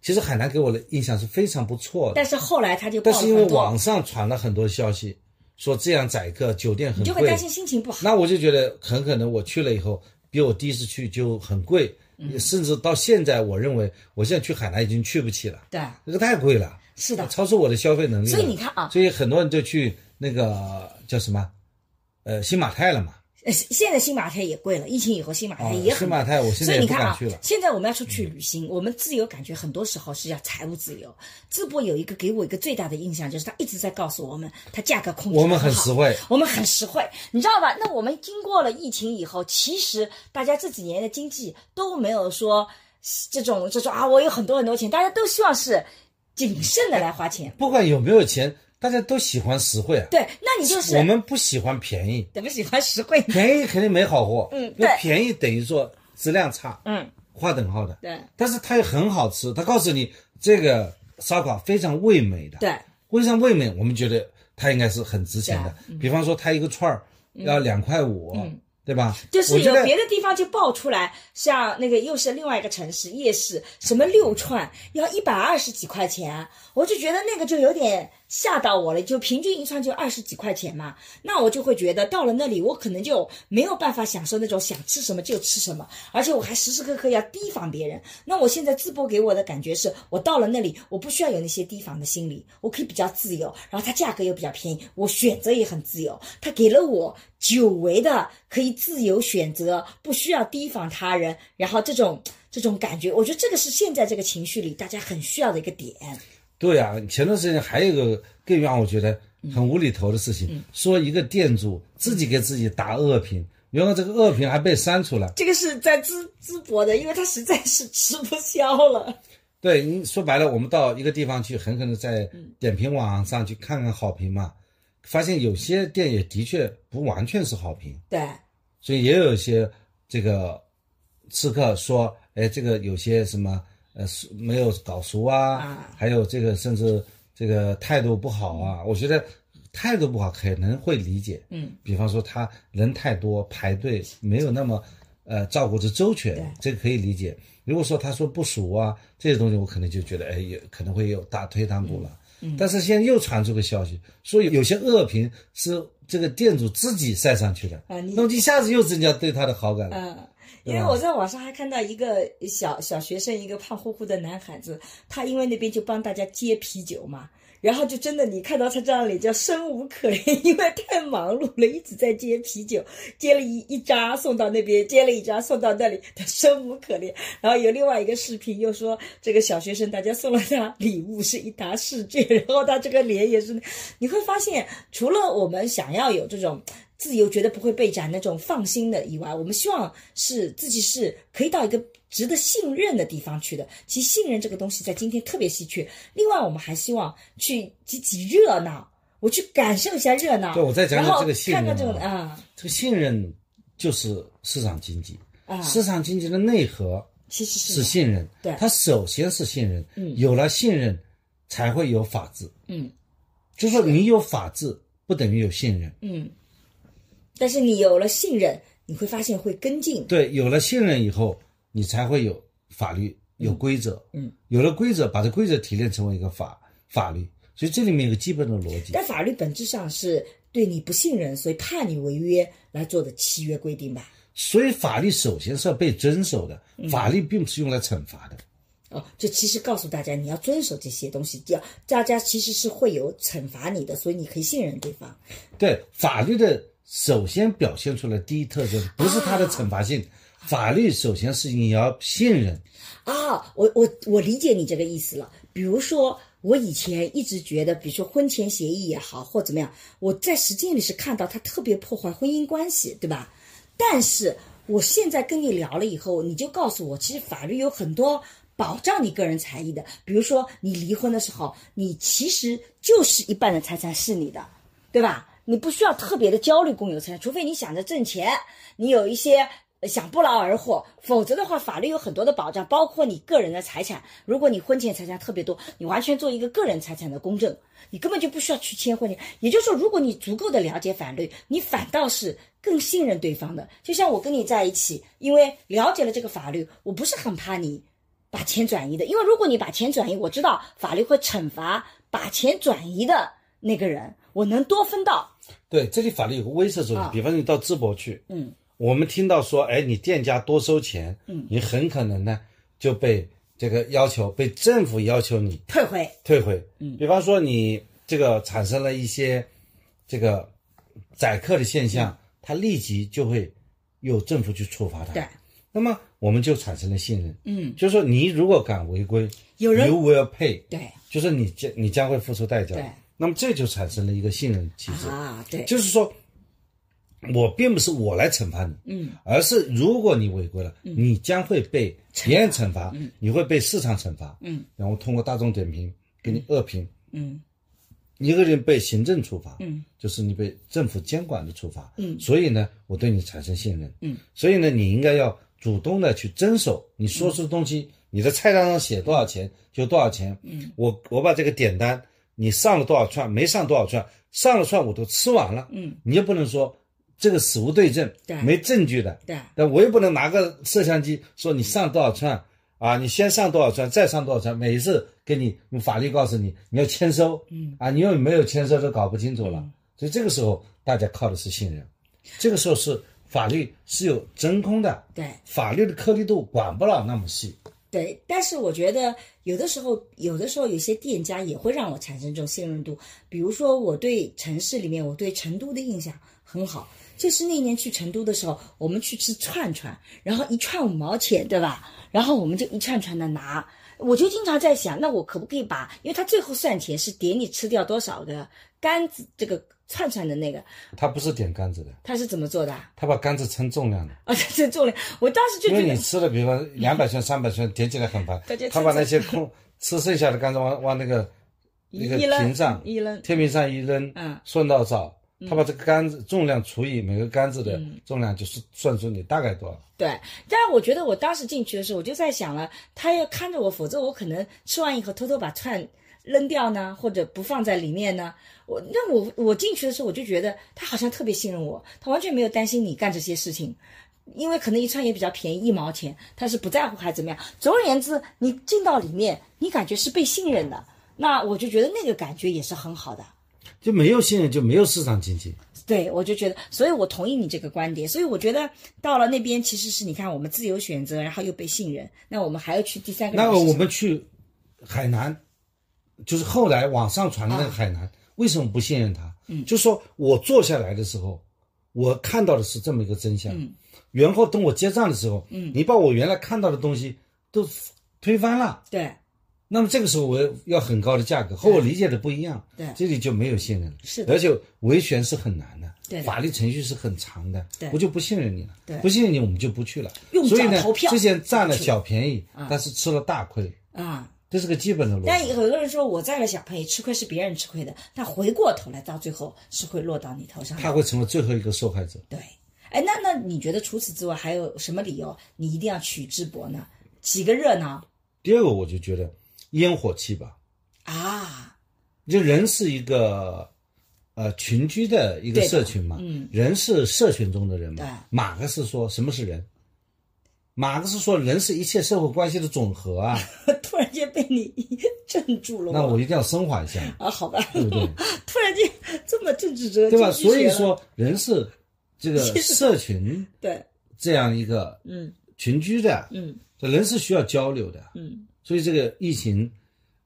其实海南给我的印象是非常不错的。但是后来他就但是因为网上传了很多消息，说这样宰客，酒店很贵。你就会担，心心情不好。那我就觉得很可能我去了以后，比我第一次去就很贵，嗯。甚至到现在，我认为我现在去海南已经去不起了，对，这个太贵了，是的，超出我的消费能力。所以你看啊所以很多人就去那个叫什么，呃，新马泰了嘛。呃现在新马泰也贵了，疫情以后新马泰哦也很贵。新马泰我现在也所以你看啊不敢去了，现在我们要出去旅行，我们自由感觉很多时候是要财务自由。淄博有一个给我一个最大的印象，就是他一直在告诉我们，它价格控制我们很实惠，我们很实惠，你知道吧？那我们经过了疫情以后，其实大家这几年的经济都没有说这种这种啊，我有很多很多钱，大家都希望是谨慎的来花钱。不管有没有钱，大家都喜欢实惠啊。对，那你就是我们不喜欢便宜，怎么喜欢实惠？便宜肯定没好货。嗯对便宜等于说质量差，嗯，划等号的。对但是它又很好吃，它告诉你这个烧烤非常味美的，对，非常味美，我们觉得它应该是很值钱的。嗯比方说，它一个串儿要两块五，对吧？就是有别的地方就爆出来，像那个又是另外一个城市夜市，什么六串要一百二十几块钱，我就觉得那个就有点吓到我了，就平均一串就二十几块钱嘛，那我就会觉得到了那里，我可能就没有办法享受那种想吃什么就吃什么，而且我还时时刻刻要提防别人。那我现在淄博给我的感觉是，我到了那里，我不需要有那些提防的心理，我可以比较自由，然后它价格又比较便宜，我选择也很自由，它给了我久违的可以自由选择，不需要提防他人，然后这种这种感觉，我觉得这个是现在这个情绪里大家很需要的一个点。对啊，前段时间还有一个更让我觉得很无厘头的事情，说一个店主自己给自己打恶评，然后这个恶评还被删除了。这个是在淄淄博的，因为他实在是吃不消了。对，你说白了，我们到一个地方去，很可能在点评网上去看看好评嘛，发现有些店也的确不完全是好评，对，所以也有一些这个刺客说，哎，这个有些什么呃熟没有搞熟啊，啊还有这个甚至这个态度不好啊，我觉得态度不好可能会理解，嗯，比方说他人太多排队没有那么呃照顾的周全，这个可以理解。如果说他说不熟啊这些东西，我可能就觉得哎，有可能会有大推堂鼓了。嗯，但是现在又传出个消息，说有些恶评是这个店主自己晒上去的，那么一下子又增加对他的好感了。嗯，因为我在网上还看到一个小小学生，一个胖乎乎的男孩子，他因为那边就帮大家接啤酒嘛，然后就真的你看到他这张脸叫生无可恋，因为太忙碌了，一直在接啤酒，接了一一扎送到那边，接了一扎送到那里，他生无可恋。然后有另外一个视频又说这个小学生大家送了他礼物是一沓试卷，然后他这个脸也是，你会发现除了我们想要有这种。自由觉得不会被斩那种放心的以外，我们希望是自己是可以到一个值得信任的地方去的。其实信任这个东西在今天特别稀缺。另外，我们还希望去挤挤热闹，我去感受一下热闹。对我再讲讲这个信任看看这种啊。啊这个信任就是市场经济，啊。市场经济的内核其实是是信任，对。它首先是信任，有了信任，才会有法治，嗯。就是说你有法治不等于有信任，嗯，但是你有了信任，你会发现会跟进。对，有了信任以后，你才会有法律，有规则，嗯，有了规则，把这规则提炼成为一个法法律，所以这里面有个基本的逻辑。但法律本质上是对你不信任，所以怕你违约来做的契约规定吧？所以法律首先是要被遵守的，法律并不是用来惩罚的。哦，就其实告诉大家你要遵守这些东西，要大家其实是会有惩罚你的，所以你可以信任对方。对法律的首先表现出来第一特征不是它的惩罚性，法律首先是你要信任。啊，我我我理解你这个意思了。比如说，我以前一直觉得，比如说婚前协议也好，或怎么样，我在实践里是看到它特别破坏婚姻关系，对吧？但是我现在跟你聊了以后，你就告诉我，其实法律有很多保障你个人财益的。比如说，你离婚的时候，你其实就是一半的财产是你的，对吧？你不需要特别的焦虑共有财产，除非你想着挣钱，你有一些想不劳而获，否则的话，法律有很多的保障，包括你个人的财产。如果你婚前财产特别多，你完全做一个个人财产的公证，你根本就不需要去签婚前。也就是说，如果你足够的了解法律，你反倒是更信任对方的。就像我跟你在一起，因为了解了这个法律，我不是很怕你把钱转移的，因为如果你把钱转移，我知道法律会惩罚把钱转移的那个人，我能多分到。对，这里法律有个威慑作用，啊。比方说你到淄博去，嗯，我们听到说，哎，你店家多收钱，嗯，你很可能呢就被这个要求，被政府要求你退回，退回。嗯，比方说你这个产生了一些这个宰客的现象，他立即就会有政府去处罚他。对，那么我们就产生了信任。嗯，就是说你如果敢违规，有人 you will pay，对。就是你将你将会付出代价。对，那么这就产生了一个信任机制。啊，对，就是说，我并不是我来惩罚你，嗯，而是如果你违规了，你将会被别人惩罚，你会被市场惩罚，嗯，然后通过大众点评给你恶评，嗯。一个人被行政处罚，嗯，就是你被政府监管的处罚，嗯。所以呢，我对你产生信任，嗯，所以呢，你应该要主动的去遵守你说出的东西，你的菜单上写多少钱就多少钱，嗯，我我把这个点单，你上了多少串，没上多少串，上了串我都吃完了，嗯，你也不能说这个死无对证，对没证据的，对，但我也不能拿个摄像机说你上多少串啊，你先上多少串，再上多少串，每一次给你用法律告诉你你要签收，嗯。啊，你又没有签收都搞不清楚了，所以这个时候大家靠的是信任，这个时候是法律是有真空的，对。法律的颗粒度管不了那么细，对，但是我觉得有的时候，有的时候有些店家也会让我产生这种信任度。比如说，我对城市里面，我对成都的印象很好，就是那年去成都的时候，我们去吃串串，然后一串五毛钱，对吧？然后我们就一串串的拿，我就经常在想，那我可不可以把，因为他最后算钱是点你吃掉多少个杆子，这个串串的那个，他不是点杆子的，他是怎么做的啊？他把杆子称重量的。啊，称重量，我当时就觉得因为你，吃了，比如说 两百串、三百串，点起来很烦。他把那些空 吃剩下的杆子往往那个那个一上、一扔天平上一扔，嗯，算到少，他把这个杆子重量除以每个杆子的重量，就是算出你大概多少。对，但是我觉得我当时进去的时候，我就在想了，他要看着我，否则我可能吃完以后偷偷把串扔掉呢，或者不放在里面呢。我那我我进去的时候，我就觉得他好像特别信任我，他完全没有担心你干这些事情，因为可能一串也比较便宜，一毛钱，他是不在乎还怎么样。总而言之，你进到里面，你感觉是被信任的，那我就觉得那个感觉也是很好的。就没有信任，就没有市场经济。对，我就觉得，所以我同意你这个观点。所以我觉得到了那边，其实是你看我们自由选择，然后又被信任，那我们还要去第三个。那我们去海南，就是后来网上传的那个海南，为什么不信任他？嗯，就说我坐下来的时候，我看到的是这么一个真相。嗯，然后等我结账的时候，嗯，你把我原来看到的东西都推翻了。对。那么这个时候我要很高的价格，和我理解的不一样，对。这里就没有信任了。是的。而且维权是很难的，对法律程序是很长的，对。我就不信任你了，对。不信任你我们就不去了。用所以呢脚投票，之前占了小便宜，但是吃了大亏，啊。这是个基本的逻辑但辑。有的人说我占了小便宜，吃亏是别人吃亏的，但回过头来到最后是会落到你头上。他会成为最后一个受害者。对，哎，那那你觉得除此之外还有什么理由你一定要去淄博呢？几个热闹第二个，我就觉得烟火气吧，啊，就人是一个呃群居的一个社群嘛，嗯，人是社群中的人对嘛。马克思说什么是人？马克思说人是一切社会关系的总和啊。突然间被你 镇住了那我一定要升华一下，啊，好吧，对不对？突然间这么政治哲学对吧？所以说人是这个社群对，这样一个嗯群居的，嗯这人是需要交流的。嗯所以这个疫情，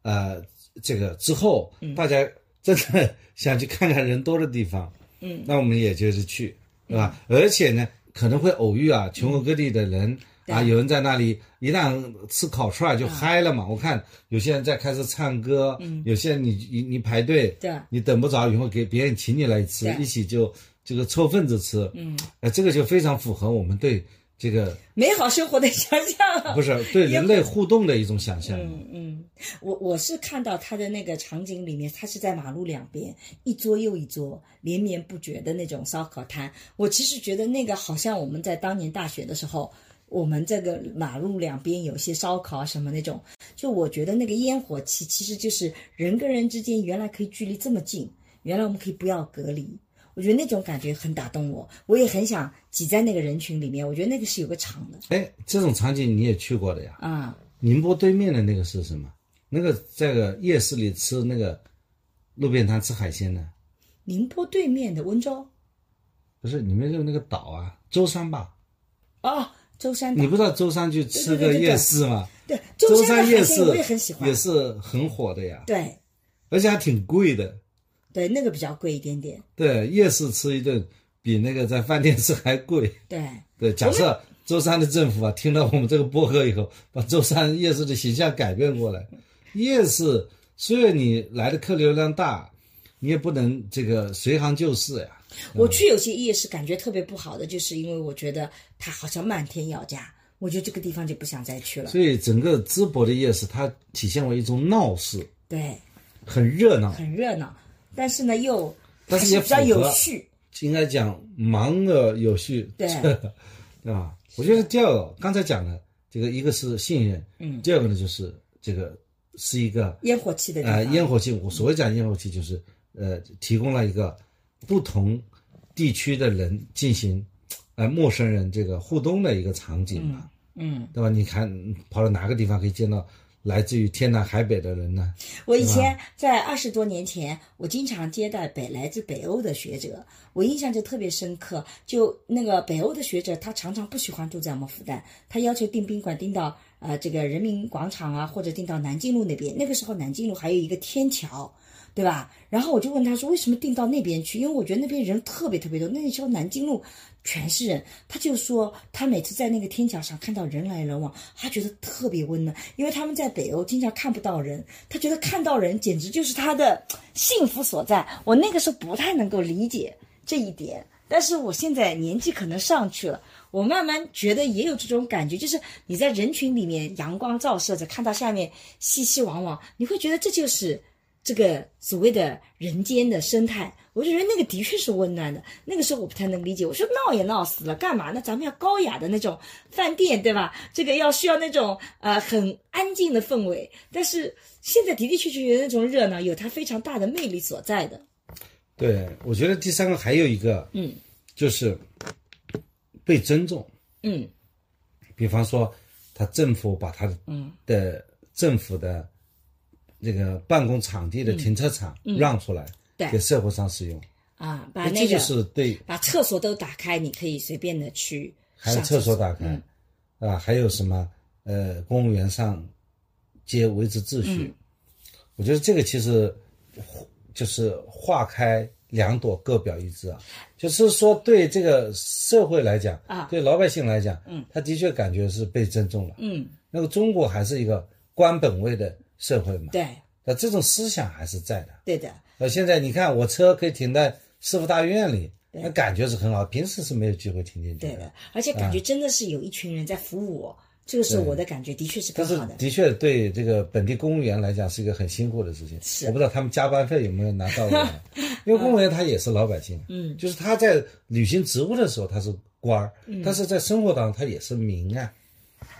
呃，这个之后，嗯大家真的想去看看人多的地方，嗯，那我们也就是去，对吧？而且呢，可能会偶遇啊，全国各地的人。啊，有人在那里一旦吃烤串儿就嗨了嘛。我看有些人在开始唱歌，嗯有些人你你你排队，对你等不着，以后给别人请你来吃，一起就这个凑份子吃，嗯，呃，这个就非常符合我们对这个美好生活的想象。不是对 人类互动的一种想象。嗯嗯，我我是看到他的那个场景里面，他是在马路两边一桌又一桌连绵不绝的那种烧烤摊。我其实觉得那个好像我们在当年大学的时候，我们这个马路两边有些烧烤啊什么那种，就我觉得那个烟火气其实就是人跟人之间原来可以距离这么近，原来我们可以不要隔离。我觉得那种感觉很打动我，我也很想挤在那个人群里面。我觉得那个是有个场的哎，这种场景你也去过的呀？啊，宁波对面的那个是什么？那个在个夜市里吃那个路边摊吃海鲜的，宁波对面的温州不是你们就那个岛啊，舟山吧？哦，舟山岛你不知道舟山去吃个夜市吗？对，舟舟山山夜市的海鲜我也很喜欢也。是很火的呀，对而且还挺贵的。对，那个比较贵一点点。对，夜市吃一顿比那个在饭店吃还贵。对，对，假设舟山的政府啊，听到我们这个播客以后，把舟山夜市的形象改变过来。夜市虽然你来的客流量大，你也不能这个随行就市呀。我去有些夜市感觉特别不好的，就是因为我觉得它好像漫天要价，我觉得这个地方就不想再去了。所以整个淄博的夜市，它体现为一种闹市，对，很热闹，很热闹，但是呢又但是也比较有序。应该讲忙而有序，对对吧？我觉得第二个刚才讲的这个，一个是信任，嗯，第二个呢就是这个是一个烟火气的地呃方。烟火气。我所谓讲烟火气，就是呃提供了一个不同地区的人进行呃陌生人这个互动的一个场景嘛，嗯，对吧？你看跑到哪个地方可以见到来自于天南海北的人呢？我以前在二十多年前，我经常接待北来自北欧的学者，我印象就特别深刻。就那个北欧的学者，他常常不喜欢住在我们复旦，他要求订宾馆订到呃这个人民广场啊，或者订到南京路那边。那个时候南京路还有一个天桥。对吧？然后我就问他说，为什么订到那边去？因为我觉得那边人特别特别多。那时候南京路全是人，他就说他每次在那个天桥上看到人来人往，他觉得特别温暖，因为他们在北欧经常看不到人，他觉得看到人简直就是他的幸福所在。我那个时候不太能够理解这一点，但是我现在年纪可能上去了，我慢慢觉得也有这种感觉，就是你在人群里面阳光照射着，看到下面熙熙攘攘，你会觉得这就是。这个所谓的人间的生态，我就觉得那个的确是温暖的。那个时候我不太能理解，我说闹也闹死了，干嘛呢？咱们要高雅的那种饭店，对吧？这个要需要那种呃很安静的氛围。但是现在的的确确有那种热闹，有它非常大的魅力所在的。对，我觉得第三个还有一个，嗯就是被尊重。嗯比方说，他政府把他的嗯的政府的这个办公场地的停车场让出来，给社会上使用，啊，把哎这就那个是对，把厕所都打开，你可以随便的去还有厕所打开，嗯。啊，还有什么呃，公务员上街维持秩序，嗯。我觉得这个其实就是化开两朵各表一枝啊，就是说对这个社会来讲啊对老百姓来讲，嗯，他的确感觉是被尊重了。嗯，那个中国还是一个官本位的社会嘛，对。那这种思想还是在的。对的，那，现在你看我车可以停在市府大院里，那感觉是很好，平时是没有机会停进去对的，而且感觉真的是有一群人在服务我，这个是我的感觉，的确是但是更好的。的确对这个本地公务员来讲是一个很辛苦的事情。是。我不知道他们加班费有没有拿到过，因为公务员他也是老百姓，嗯，就是他在履行职务的时候他是官儿，但是在生活当中他也是民啊，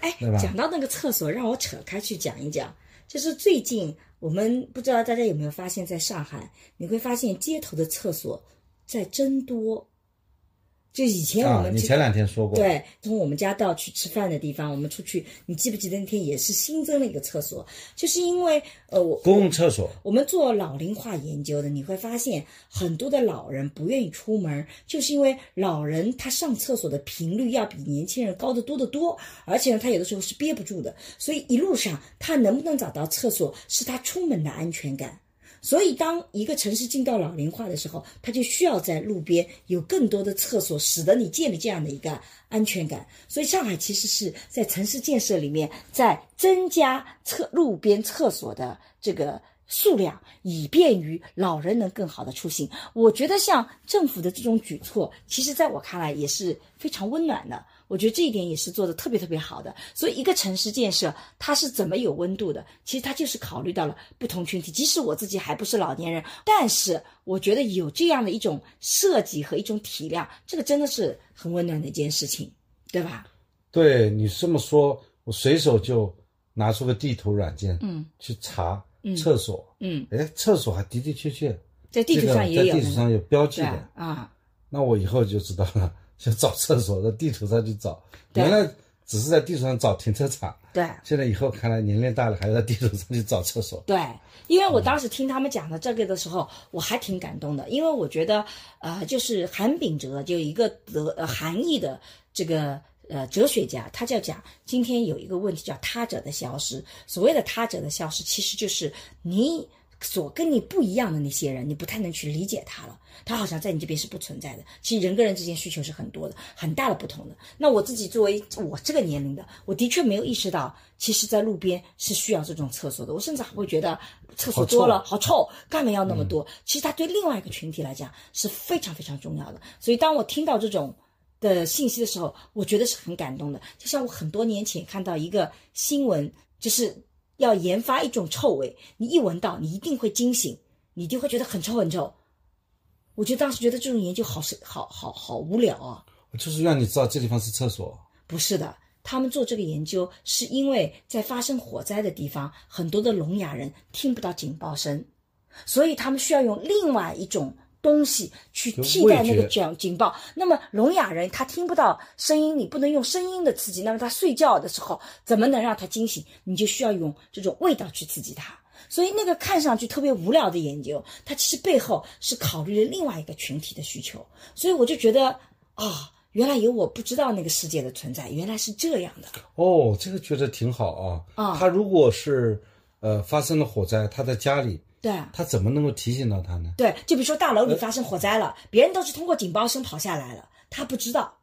哎，讲到那个厕所，让我扯开去讲一讲。就是最近我们不知道大家有没有发现，在上海你会发现街头的厕所在增多。就以前我啊，们去你前两天说过，对，从我们家到去吃饭的地方，我们出去，你记不记得那天也是新增了一个厕所？就是因为呃，我公共厕所，我们做老龄化研究的，你会发现很多的老人不愿意出门，就是因为老人他上厕所的频率要比年轻人高得多得多，而且呢，他有的时候是憋不住的，所以一路上他能不能找到厕所，是他出门的安全感。所以，当一个城市进到老龄化的时候，它就需要在路边有更多的厕所，使得你建立这样的一个安全感。所以，上海其实是在城市建设里面在增加厕路边厕所的这个数量，以便于老人能更好的出行。我觉得像政府的这种举措，其实在我看来也是非常温暖的。我觉得这一点也是做的特别特别好的。所以，一个城市建设它是怎么有温度的？其实它就是考虑到了不同群体。即使我自己还不是老年人，但是我觉得有这样的一种设计和一种体谅，这个真的是很温暖的一件事情，对吧？对你这么说，我随手就拿出个地图软件，嗯，去查厕所，嗯，哎，厕所还的的确确在地图上也有这个在地图上有标记对的，啊，那我以后就知道了，就找厕所在地图上去找。原来只是在地图上找停车场，对。现在以后看来年龄大了，还要在地图上去找厕所。对，因为我当时听他们讲的这个的时候，我还挺感动的，因为我觉得，呃，就是韩炳哲就一个德呃韩裔的这个呃哲学家，他就讲今天有一个问题叫他者的消失。所谓的他者的消失，其实就是你所跟你不一样的那些人，你不太能去理解他了，他好像在你这边是不存在的。其实人跟人之间需求是很多的，很大的不同的。那我自己作为我这个年龄的，我的确没有意识到，其实在路边是需要这种厕所的。我甚至还会觉得厕所多了好臭，干嘛要那么多？其实它对另外一个群体来讲是非常非常重要的。所以当我听到这种。的信息的时候，我觉得是很感动的。就像我很多年前看到一个新闻，就是要研发一种臭味，你一闻到，你一定会惊醒，你一定会觉得很臭很臭。我就当时觉得这种研究好是好好好无聊啊！我就是让你知道这地方是厕所。不是的，他们做这个研究是因为在发生火灾的地方，很多的聋哑人听不到警报声，所以他们需要用另外一种。东西去替代那个警警报，那么聋哑人他听不到声音，你不能用声音的刺激，那么他睡觉的时候怎么能让他惊醒？你就需要用这种味道去刺激他。所以那个看上去特别无聊的研究，它其实背后是考虑了另外一个群体的需求。所以我就觉得啊、哦，原来有我不知道那个世界的存在，原来是这样的。哦，这个觉得挺好啊。啊、嗯，他如果是呃发生了火灾，他在家里。对，他怎么能够提醒到他呢？对，就比如说大楼里发生火灾了，别人都是通过警报声跑下来了，他不知道。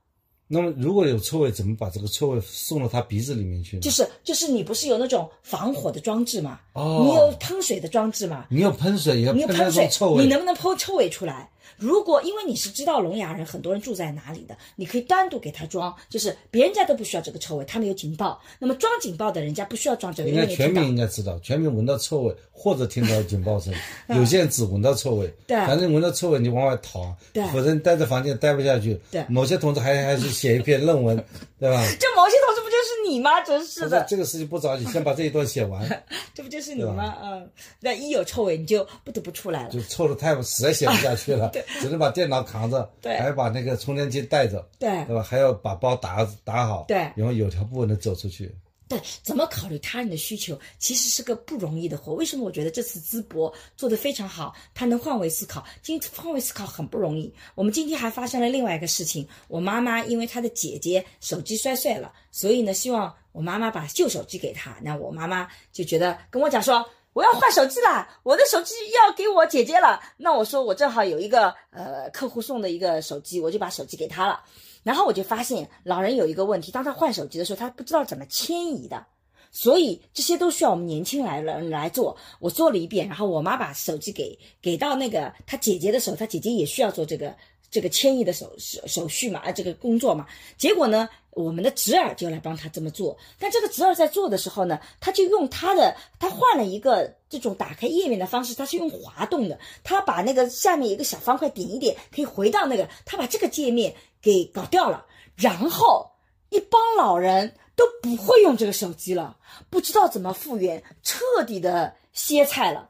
那么如果有臭味，怎么把这个臭味送到他鼻子里面去呢？就是就是你不是有那种防火的装置吗？哦，你有喷水的装置吗？你有喷水，也要你有喷水，臭味，你能不能喷臭味出来？如果因为你是知道聋哑人很多人住在哪里的，你可以单独给他装，就是别人家都不需要这个臭味，他们有警报。那么装警报的人家不需要装这个，应该全民应该知道，全民闻到臭味或者听到警报声，有些人只闻到臭味，对，反正闻到臭味你往外逃，对，否则你待在房间待不下去。对，某些同志还还是写一篇论文，对吧？这某些同志不就是你吗？真是的，这个事情不着急，先把这一段写完。这不就是你吗？嗯，那一有臭味你就不得不出来了，就臭的太实在写不下去了，对，只能把电脑。扛着，对，还要把那个充电器带着，对，对吧？还要把包打打好，对，然后有条不紊的走出去。对，怎么考虑他人的需求，其实是个不容易的活。为什么我觉得这次淄博做得非常好？他能换位思考，今换位思考很不容易。我们今天还发生了另外一个事情，我妈妈因为她的姐姐手机摔碎了，所以呢，希望我妈妈把旧手机给她。那我妈妈就觉得跟我讲说。我要换手机了，我的手机要给我姐姐了。那我说我正好有一个呃客户送的一个手机，我就把手机给他了。然后我就发现老人有一个问题，当他换手机的时候，他不知道怎么迁移的，所以这些都需要我们年轻来人来做。我做了一遍，然后我妈把手机给给到那个她姐姐的时候，她姐姐也需要做这个这个迁移的手手手续嘛，啊这个工作嘛。结果呢？我们的侄儿就来帮他这么做，但这个侄儿在做的时候呢，他就用他的，他换了一个这种打开页面的方式，他是用滑动的，他把那个下面一个小方块点一点，可以回到那个，他把这个界面给搞掉了，然后一帮老人都不会用这个手机了，不知道怎么复原，彻底的歇菜了。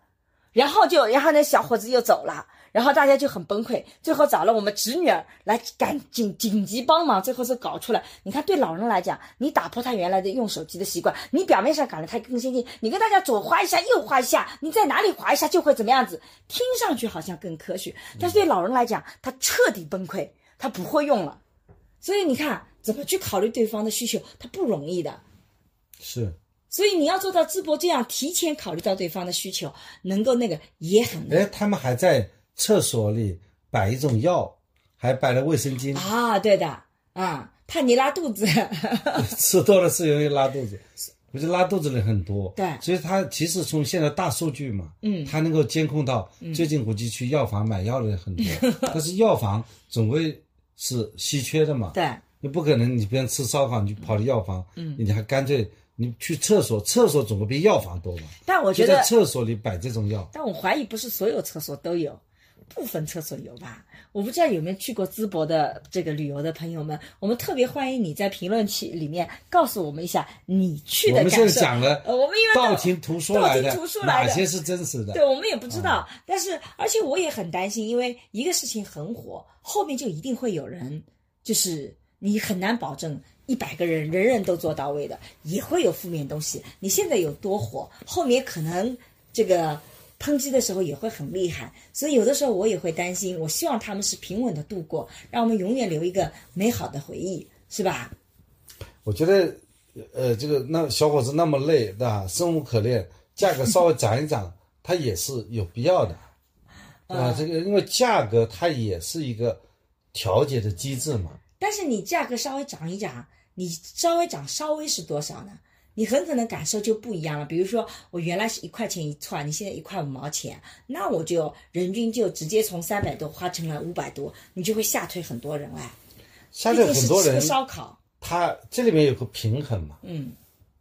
然后就，然后那小伙子又走了，然后大家就很崩溃，最后找了我们侄女儿来赶紧紧急帮忙，最后是搞出来。你看，对老人来讲，你打破他原来的用手机的习惯，你表面上搞得他更先进，你跟大家左划一下，右划一下，你在哪里划一下就会怎么样子，听上去好像更科学，但是对老人来讲，他彻底崩溃，他不会用了。所以你看，怎么去考虑对方的需求，他不容易的。是。所以你要做到淄博这样，提前考虑到对方的需求，能够那个也很难。哎，他们还在厕所里摆一种药，还摆了卫生巾啊，对的，啊，怕你拉肚子，吃多了是容易拉肚子，不是拉肚子的很多。对，所以他其实从现在大数据嘛，嗯，他能够监控到最近估计去药房买药的人很多，但是药房总归是稀缺的嘛，对，你不可能你别人吃烧烤你就跑到药房，嗯，你还干脆。你去厕所，厕所总会比药房多嘛？但我觉得在厕所里摆这种药，但我怀疑不是所有厕所都有，部分厕所有吧？我不知道有没有去过淄博的这个旅游的朋友们，我们特别欢迎你在评论区里面告诉我们一下你去的感受。我们是讲了，呃，我们因为道听途说来的，哪些是真实的？对，我们也不知道。但是，而且我也很担心，因为一个事情很火，后面就一定会有人，就是你很难保证。一百个人，人人都做到位的，也会有负面东西。你现在有多火，后面可能这个抨击的时候也会很厉害。所以有的时候我也会担心。我希望他们是平稳的度过，让我们永远留一个美好的回忆，是吧？我觉得，呃，这个那小伙子那么累，对吧？生无可恋，价格稍微涨一涨，它也是有必要的，对吧？这个因为价格它也是一个调节的机制嘛。但是你价格稍微涨一涨。你稍微涨稍微是多少呢？你很可能感受就不一样了。比如说，我原来是一块钱一串，你现在一块五毛钱，那我就人均就直接从三百多花成了五百多，你就会吓退很多人哎。吓退很多人。烧烤，它这里面有个平衡嘛？嗯，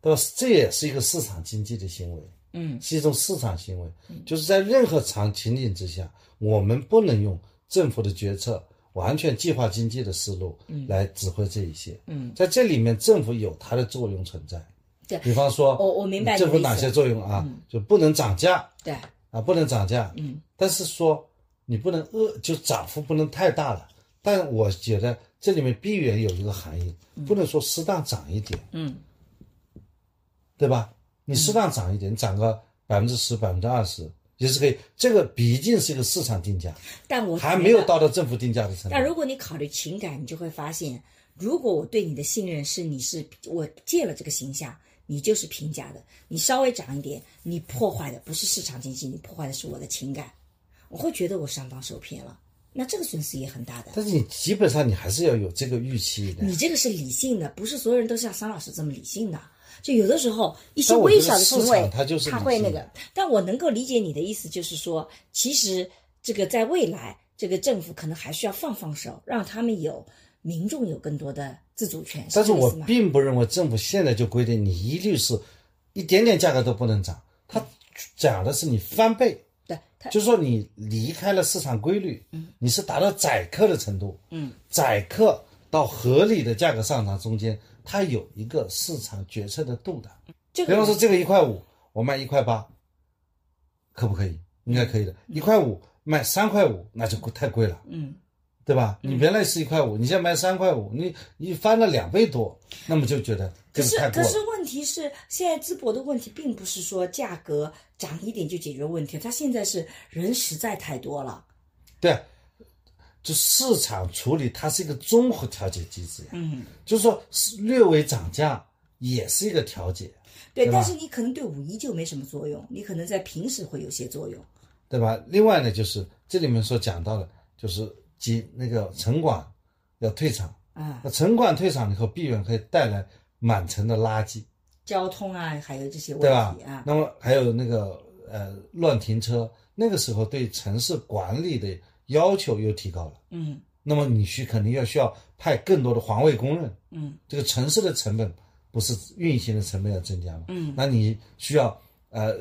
对吧？这也是一个市场经济的行为，嗯，是一种市场行为，就是在任何场情景之下，我们不能用政府的决策。完全计划经济的思路来指挥这一些，嗯，在这里面政府有它的作用存在，对，比方说，我我明白政府哪些作用啊，就不能涨价，对，啊不能涨价，嗯，但是说你不能恶，就涨幅不能太大了，但我觉得这里面必然有一个含义，不能说适当涨一点，嗯，对吧？你适当涨一点，涨个百分之十、百分之二十。也是可以，这个毕竟是一个市场定价，但我还没有到达政府定价的程度。但如果你考虑情感，你就会发现，如果我对你的信任是你是我借了这个形象，你就是平价的，你稍微涨一点，你破坏的不是市场经济，你破坏的是我的情感，我会觉得我上当受骗了，那这个损失也很大的。但是你基本上你还是要有这个预期的。你这个是理性的，不是所有人都像桑老师这么理性的。就有的时候一些微小的行为，他会那个。但我能够理解你的意思，就是说，其实这个在未来，这个政府可能还需要放放手，让他们有民众有更多的自主权。但是我并不认为政府现在就规定你一律是一点点价格都不能涨，它讲的是你翻倍。对，就是说你离开了市场规律，嗯，你是达到宰客的程度，嗯，宰客到合理的价格上涨中间。它有一个市场决策的度的，比方说这个一块五，我卖一块八，可不可以？应该可以的。一块五卖三块五，那就太贵了，嗯，对吧？你原来是一块五，你现在卖三块五，你你翻了两倍多，那么就觉得可是可是问题是，现在淄博的问题并不是说价格涨一点就解决问题，它现在是人实在太多了，对。就市场处理，它是一个综合调节机制呀。嗯，就是说略微涨价也是一个调节，对。但是你可能对五一就没什么作用，你可能在平时会有些作用，对吧？另外呢，就是这里面所讲到的，就是即那个城管要退场啊。那城管退场以后，必然可以带来满城的垃圾、交通啊，还有这些问题啊。那么还有那个呃乱停车，那个时候对城市管理的。要求又提高了，嗯，那么你需肯定要需要派更多的环卫工人，嗯，这个城市的成本不是运行的成本要增加吗？嗯，那你需要呃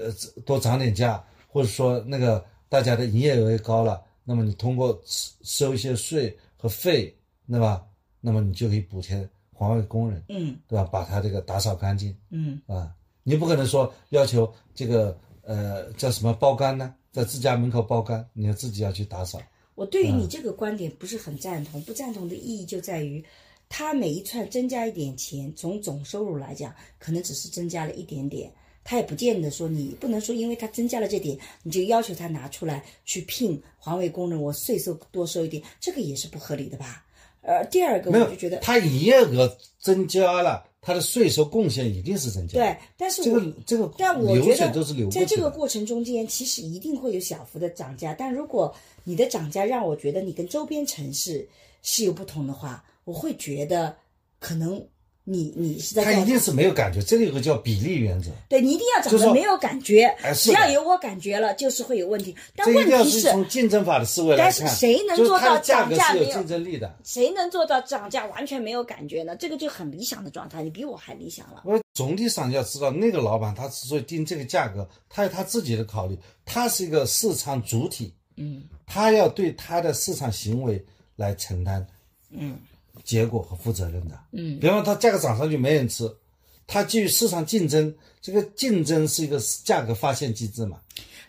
多涨点价，或者说那个大家的营业额高了，那么你通过收一些税和费，对吧？那么你就可以补贴环卫工人，嗯对吧？把他这个打扫干净嗯啊，你不可能说要求这个呃叫什么包干呢，在自家门口包干，你要自己要去打扫。我对于你这个观点不是很赞同，不赞同的意义就在于，他每一串增加一点钱，从总收入来讲，可能只是增加了一点点，他也不见得说你不能说因为他增加了这点，你就要求他拿出来去聘环卫工人，我税收多收一点，这个也是不合理的吧？呃，第二个我就觉得，他营业额增加了，他的税收贡献一定是增加。对，，但是这我个这个但我觉得都是流在。这个过程中间，其实一定会有小幅的涨价。但如果你的涨价让我觉得你跟周边城市是有不同的话，我会觉得可能你你是在他一定是没有感觉，这里有个叫比例原则，对你一定要涨就是说得没有感觉，只要有我感觉了，就是会有问题。但问题是，从竞争法的思维来但看。是谁能做到涨价没有竞争力的？谁能做到涨价完全没有感觉呢？这个就很理想的状态，你比我还理想了。我总体上要知道，那个老板他之所以定这个价格，他有他自己的考虑，他是一个市场主体，嗯他要对他的市场行为来承担嗯结果和负责任的。嗯比方说，它价格涨上去没人吃，它基于市场竞争，这个竞争是一个价格发现机制嘛。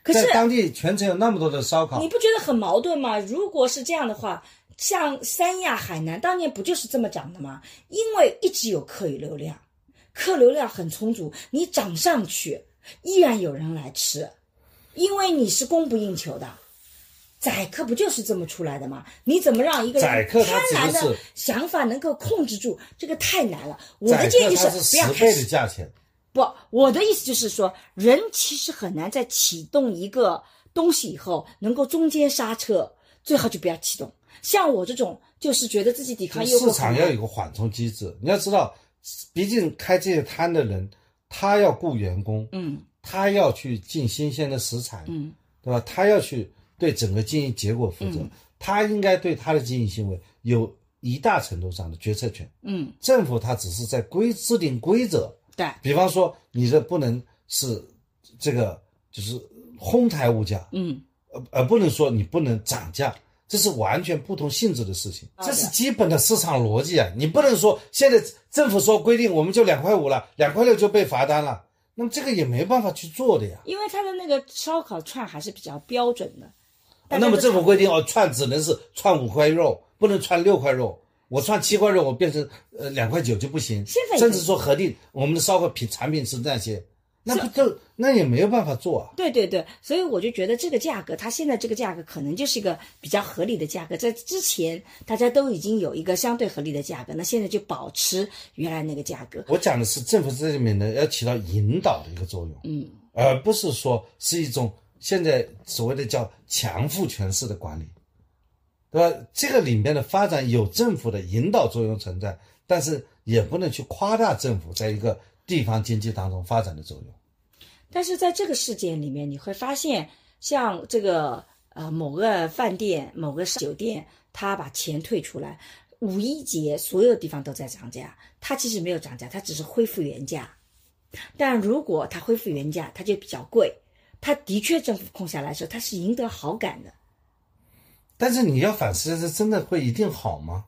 可是在当地全城有那么多的烧烤你，不觉得很矛盾吗？如果是这样的话，像三亚、海南当年不就是这么涨的吗？因为一直有客流量，客流量很充足，你涨上去依然有人来吃，因为你是供不应求的。宰客不就是这么出来的吗？你怎么让一个人宰客贪婪的想法能够控制住？这个太难了。我的建议是不要开始。不，我的意思就是说，人其实很难在启动一个东西以后，能够中间刹车，最好就不要启动。像我这种，就是觉得自己抵抗诱惑市场要有个缓冲机制。你要知道，毕竟开这些摊的人，他要雇员工，嗯他要去进新鲜的食材，嗯对吧？他要去对整个经营结果负责，他应该对他的经营行为有一大程度上的决策权。嗯，政府他只是在规制定规则，对，比方说你这不能是这个就是哄抬物价，嗯。而而不能说你不能涨价，这是完全不同性质的事情，这是基本的市场逻辑啊！你不能说现在政府说规定我们就两块五了，两块六就被罚单了，那么这个也没办法去做的呀。因为他的那个烧烤串还是比较标准的。那么政府规定哦，串只能是串五块肉，不能串六块肉。我串七块肉，我变成呃两块九就不行。甚至说核定我们的烧烤品产品是那些，那不就那也没有办法做啊。对对对，所以我就觉得这个价格，它现在这个价格可能就是一个比较合理的价格。在之前大家都已经有一个相对合理的价格，那现在就保持原来那个价格。我讲的是政府在这里面呢要起到引导的一个作用，嗯，而不是说是一种现在所谓的叫强父权式的管理，对吧？这个里面的发展有政府的引导作用存在，但是也不能去夸大政府在一个地方经济当中发展的作用。但是在这个事件里面，你会发现，像这个呃某个饭店、某个酒店，他把钱退出来，五一节所有地方都在涨价，他其实没有涨价，他只是恢复原价。但如果他恢复原价，它就比较贵。它的确政府控下来的时候，他是赢得好感的。但是你要反思，这真的会一定好吗？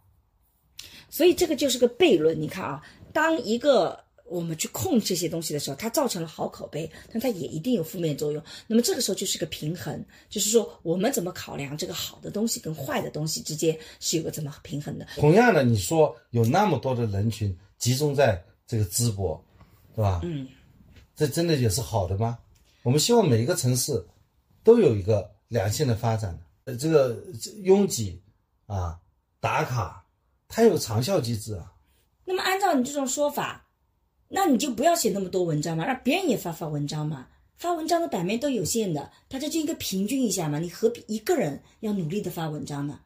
所以这个就是个悖论。你看啊，当一个我们去控这些东西的时候，它造成了好口碑，但它也一定有负面作用。那么这个时候就是个平衡，就是说我们怎么考量这个好的东西跟坏的东西之间是有个怎么平衡的。同样的，你说有那么多的人群集中在这个淄博，对吧？嗯，这真的也是好的吗？我们希望每一个城市都有一个良性的发展。呃，这个拥挤啊，打卡，它有长效机制啊。那么按照你这种说法，那你就不要写那么多文章嘛，让别人也发发文章嘛。发文章的版面都有限的，大家就应该平均一下嘛。你何必一个人要努力的发文章呢？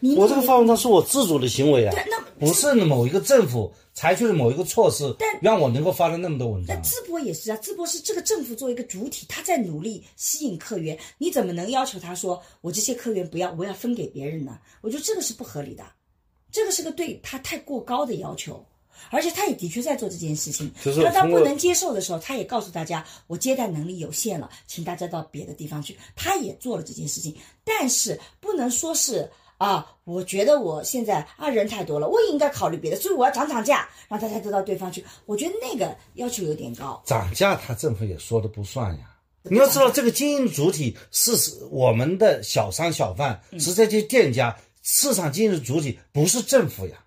你我这个发文章是我自主的行为啊，不是某一个政府采取了某一个措施，但让我能够发了那么多文章。那淄博也是啊，淄博是这个政府作为一个主体，他在努力吸引客源，你怎么能要求他说我这些客源不要，我要分给别人呢？我觉得这个是不合理的，这个是个对他太过高的要求。而且他也的确在做这件事情。就是他不能接受的时候，他也告诉大家，我接待能力有限了，请大家到别的地方去。他也做了这件事情，但是不能说是啊，我觉得我现在啊人太多了，我也应该考虑别的，所以我要涨涨价，让大家得到对方去。我觉得那个要求有点高。涨价，他政府也说的不算呀。你要知道，这个经营主体是我们的小商小贩，是这些店家，市场经营的主体不是政府呀。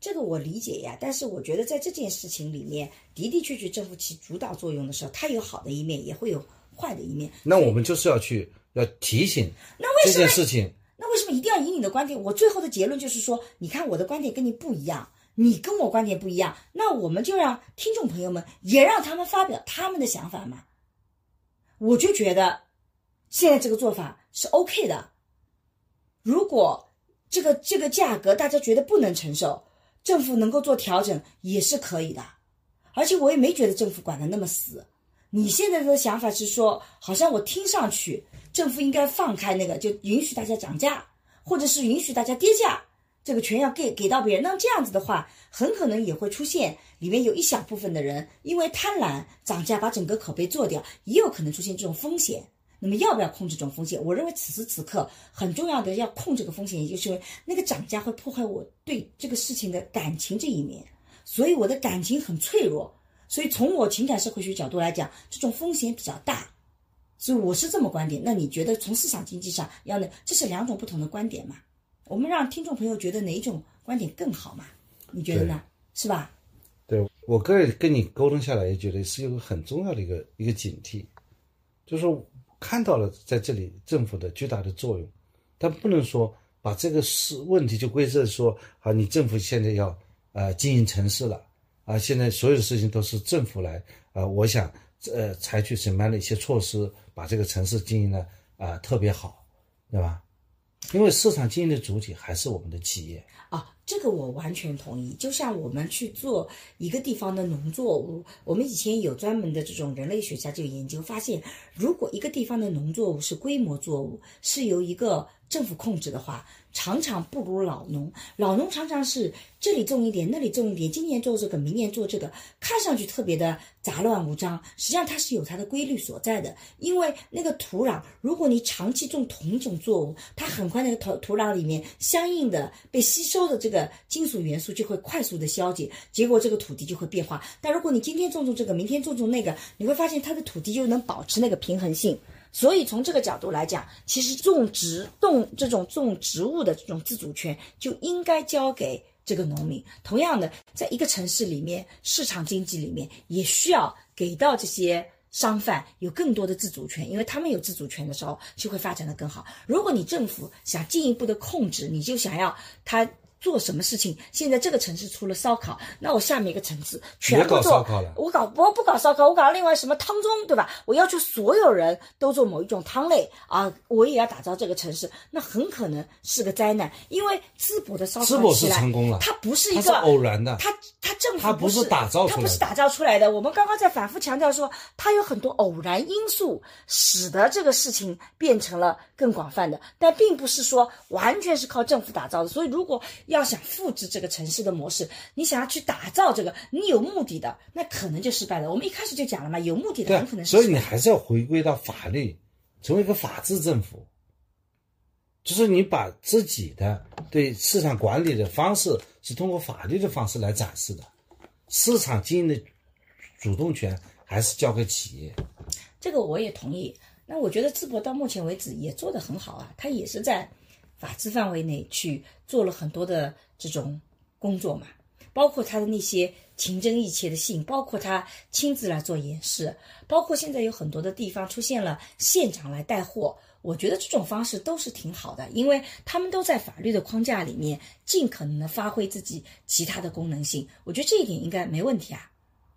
这个我理解呀，但是我觉得在这件事情里面的的确确政府起主导作用的时候，它有好的一面，也会有坏的一面。那我们就是要去要提醒那为这件事情。那为什么一定要以你的观点？我最后的结论就是说，你看我的观点跟你不一样，你跟我观点不一样，那我们就让听众朋友们也让他们发表他们的想法嘛。我就觉得现在这个做法是 OK 的。如果这个这个价格大家觉得不能承受，政府能够做调整也是可以的。而且我也没觉得政府管得那么死。你现在的想法是说，好像我听上去。政府应该放开那个，就允许大家涨价，或者是允许大家跌价，这个权要给给到别人。那这样子的话，很可能也会出现里面有一小部分的人因为贪婪涨价，把整个口碑做掉，也有可能出现这种风险。那么要不要控制这种风险？我认为此时此刻很重要的要控这个风险，也就是那个涨价会破坏我对这个事情的感情这一面，所以我的感情很脆弱。所以从我情感社会学角度来讲，这种风险比较大。所以我是这么观点，那你觉得从市场经济上要呢？这是两种不同的观点嘛？我们让听众朋友觉得哪一种观点更好嘛？你觉得呢？是吧？对我个人跟你沟通下来，也觉得是一个很重要的一个一个警惕，就是看到了在这里政府的巨大的作用，但不能说把这个事问题就归责说啊，你政府现在要呃经营城市了啊，现在所有的事情都是政府来啊，我想呃采取什么样的一些措施。把这个城市经营的啊特别好，对吧？因为市场经营的主体还是我们的企业啊，这个我完全同意。就像我们去做一个地方的农作物，我们以前有专门的这种人类学家就研究发现，如果一个地方的农作物是规模作物，是由一个政府控制的话。常常不如老农，老农常常是这里种一点，那里种一点，今年做这个，明年做这个，看上去特别的杂乱无章。实际上它是有它的规律所在的，因为那个土壤，如果你长期种同种作物，它很快那个土土壤里面相应的被吸收的这个金属元素就会快速的消解，结果这个土地就会变化。但如果你今天种种这个，明天种种那个，你会发现它的土地就能保持那个平衡性。所以从这个角度来讲，其实种植动这种种植物的这种自主权就应该交给这个农民。同样的，在一个城市里面，市场经济里面也需要给到这些商贩有更多的自主权，因为他们有自主权的时候，就会发展的更好。如果你政府想进一步的控制，你就想要他。做什么事情？现在这个城市出了烧烤，那我下面一个城市全部做。我搞我不搞烧烤，我搞另外什么汤中，对吧？我要求所有人都做某一种汤类啊，我也要打造这个城市，那很可能是个灾难。因为淄博的烧烤淄博是成功了，它不是一个偶然的，它它政府它不是打造出来，它不是打造出来的。我们刚刚在反复强调说，它有很多偶然因素使得这个事情变成了更广泛的，但并不是说完全是靠政府打造的。所以如果要想复制这个城市的模式，你想要去打造这个，你有目的的，那可能就失败了。我们一开始就讲了嘛，有目的的很可能是。所以你还是要回归到法律，成为一个法治政府，就是你把自己的对市场管理的方式是通过法律的方式来展示的，市场经营的主动权还是交给企业。这个我也同意。那我觉得淄博到目前为止也做得很好啊，他也是在。法治范围内去做了很多的这种工作嘛，包括他的那些情真意切的信，包括他亲自来做演示，包括现在有很多的地方出现了县长来带货，我觉得这种方式都是挺好的，因为他们都在法律的框架里面尽可能的发挥自己其他的功能性，我觉得这一点应该没问题啊。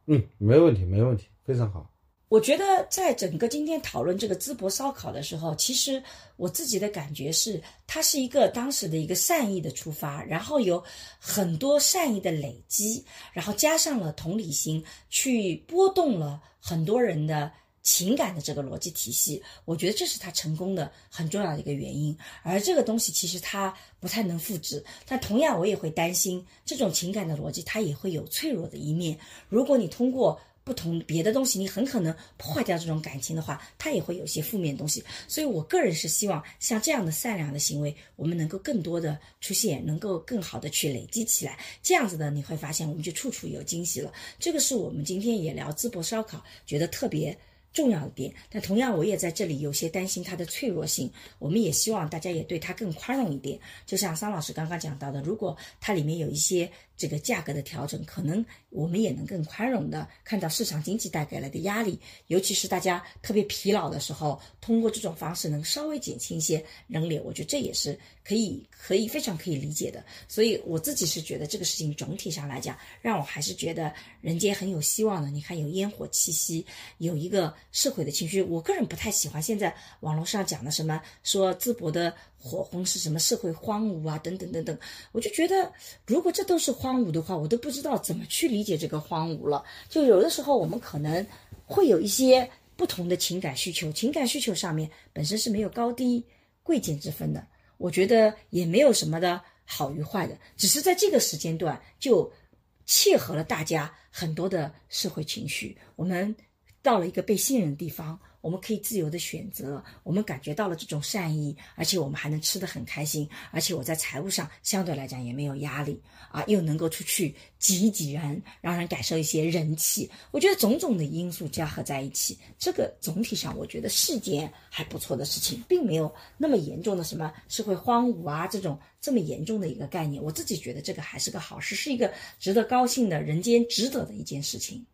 嗯，没问题，没问题，非常好。我觉得在整个今天讨论这个淄博烧烤的时候，其实我自己的感觉是，它是一个当时的一个善意的出发，然后有很多善意的累积，然后加上了同理心，去波动了很多人的情感的这个逻辑体系。我觉得这是他成功的很重要的一个原因。而这个东西其实它不太能复制，但同样我也会担心，这种情感的逻辑它也会有脆弱的一面。如果你通过不同别的东西，你很可能破坏掉这种感情的话，它也会有些负面东西。所以我个人是希望像这样的善良的行为，我们能够更多的出现，能够更好的去累积起来。这样子的，你会发现我们就处处有惊喜了。这个是我们今天也聊淄博烧烤，觉得特别。重要的点，但同样我也在这里有些担心它的脆弱性。我们也希望大家也对它更宽容一点。就像桑老师刚刚讲到的，如果它里面有一些这个价格的调整，可能我们也能更宽容的看到市场经济带给来的压力，尤其是大家特别疲劳的时候，通过这种方式能稍微减轻一些人流，我觉得这也是可以可以非常可以理解的。所以我自己是觉得这个事情总体上来讲，让我还是觉得人间很有希望的。你看有烟火气息，有一个。社会的情绪，我个人不太喜欢。现在网络上讲的什么说淄博的火红是什么社会荒芜啊，等等等等，我就觉得如果这都是荒芜的话，我都不知道怎么去理解这个荒芜了。就有的时候我们可能会有一些不同的情感需求，情感需求上面本身是没有高低贵贱之分的。我觉得也没有什么的好与坏的，只是在这个时间段就切合了大家很多的社会情绪。我们。到了一个被信任的地方，我们可以自由的选择，我们感觉到了这种善意，而且我们还能吃得很开心，而且我在财务上相对来讲也没有压力啊，又能够出去挤一挤人，让人感受一些人气。我觉得种种的因素加合在一起，这个总体上我觉得是件还不错的事情，并没有那么严重的什么社会荒芜啊这种这么严重的一个概念。我自己觉得这个还是个好事，是一个值得高兴的人间值得的一件事情。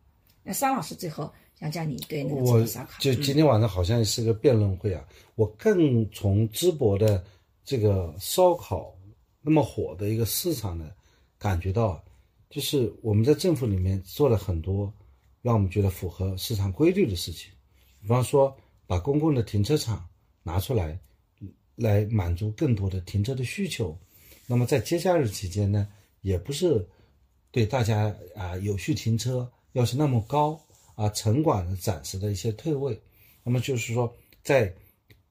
那桑老师最后。讲讲你对那个烧烤，就今天晚上好像是个辩论会啊！我更从淄博的这个烧烤那么火的一个市场呢，感觉到，就是我们在政府里面做了很多让我们觉得符合市场规律的事情，比方说把公共的停车场拿出来，来满足更多的停车的需求。那么在节假日期间呢，也不是对大家啊有序停车要是那么高。啊，城管的暂时的一些退位，那么就是说，在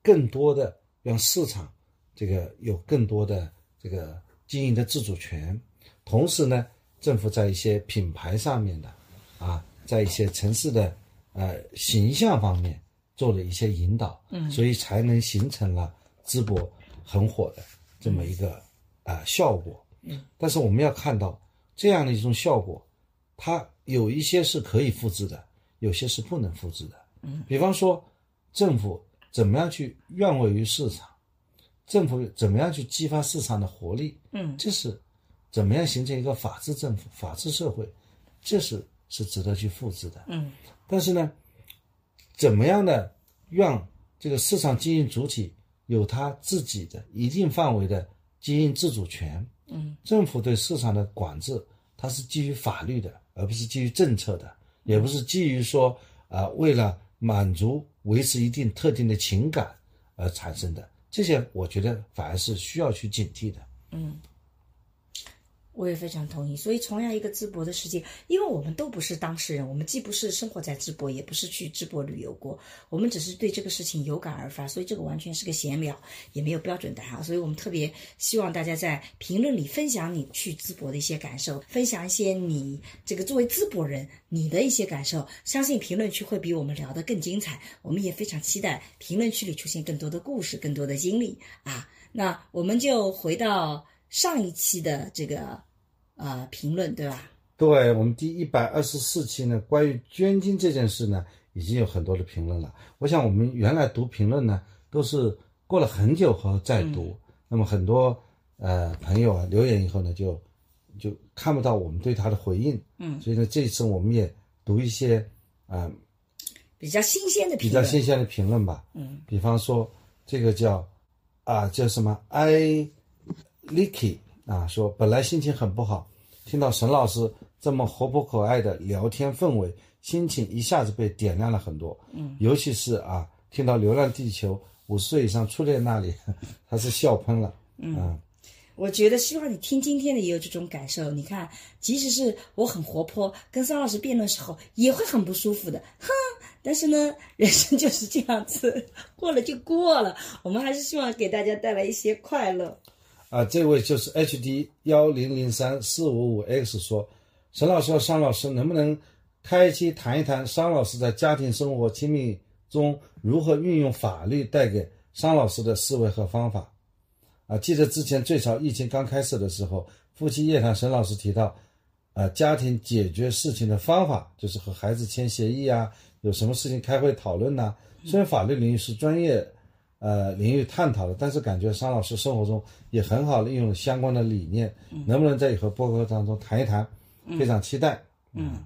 更多的让市场这个有更多的这个经营的自主权，同时呢，政府在一些品牌上面的啊，在一些城市的呃形象方面做了一些引导，嗯，所以才能形成了淄博很火的这么一个啊效果，嗯，但是我们要看到这样的一种效果，它有一些是可以复制的。有些是不能复制的，嗯，比方说，政府怎么样去愿位于市场，政府怎么样去激发市场的活力，嗯，这是怎么样形成一个法治政府、法治社会，这是是值得去复制的，嗯，但是呢，怎么样的让这个市场经营主体有他自己的一定范围的经营自主权，嗯，政府对市场的管制，它是基于法律的，而不是基于政策的。也不是基于说啊，为了满足维持一定特定的情感而产生的，这些我觉得反而是需要去警惕的。嗯。我也非常同意，所以重样一个淄博的世界，因为我们都不是当事人，我们既不是生活在淄博，也不是去淄博旅游过，我们只是对这个事情有感而发，所以这个完全是个闲聊，也没有标准答案。所以我们特别希望大家在评论里分享你去淄博的一些感受，分享一些你这个作为淄博人你的一些感受，相信评论区会比我们聊得更精彩。我们也非常期待评论区里出现更多的故事，更多的经历啊。那我们就回到上一期的这个。呃，评论对吧？对我们第一百二十四期呢，关于捐精这件事呢，已经有很多的评论了。我想我们原来读评论呢，都是过了很久后再读，那么很多呃朋友啊留言以后呢，就就看不到我们对他的回应。嗯，所以呢，这一次我们也读一些啊比较新鲜的评论比较新鲜的评论吧。嗯，比方说这个叫啊叫什么 i licky。啊，说本来心情很不好，听到沈老师这么活泼可爱的聊天氛围，心情一下子被点亮了很多。嗯，尤其是啊，听到《流浪地球》五十岁以上初恋那里，他是笑喷了。嗯，我觉得希望你听今天的也有这种感受。你看，即使是我很活泼，跟桑老师辩论时候也会很不舒服的。哼，但是呢，人生就是这样子，过了就过了。我们还是希望给大家带来一些快乐。啊，这位就是 H D 幺零零三四五五 X 说，沈老师和商老师能不能开一期谈一谈商老师在家庭生活亲密中如何运用法律带给商老师的思维和方法。啊，记得之前最早疫情刚开始的时候，夫妻夜谈沈老师提到，啊，家庭解决事情的方法就是和孩子签协议啊，有什么事情开会讨论呐、虽然法律领域是专业呃领域探讨的，但是感觉商老师生活中也很好的运用了相关的理念，能不能在以后播客当中谈一谈？非常期待。嗯，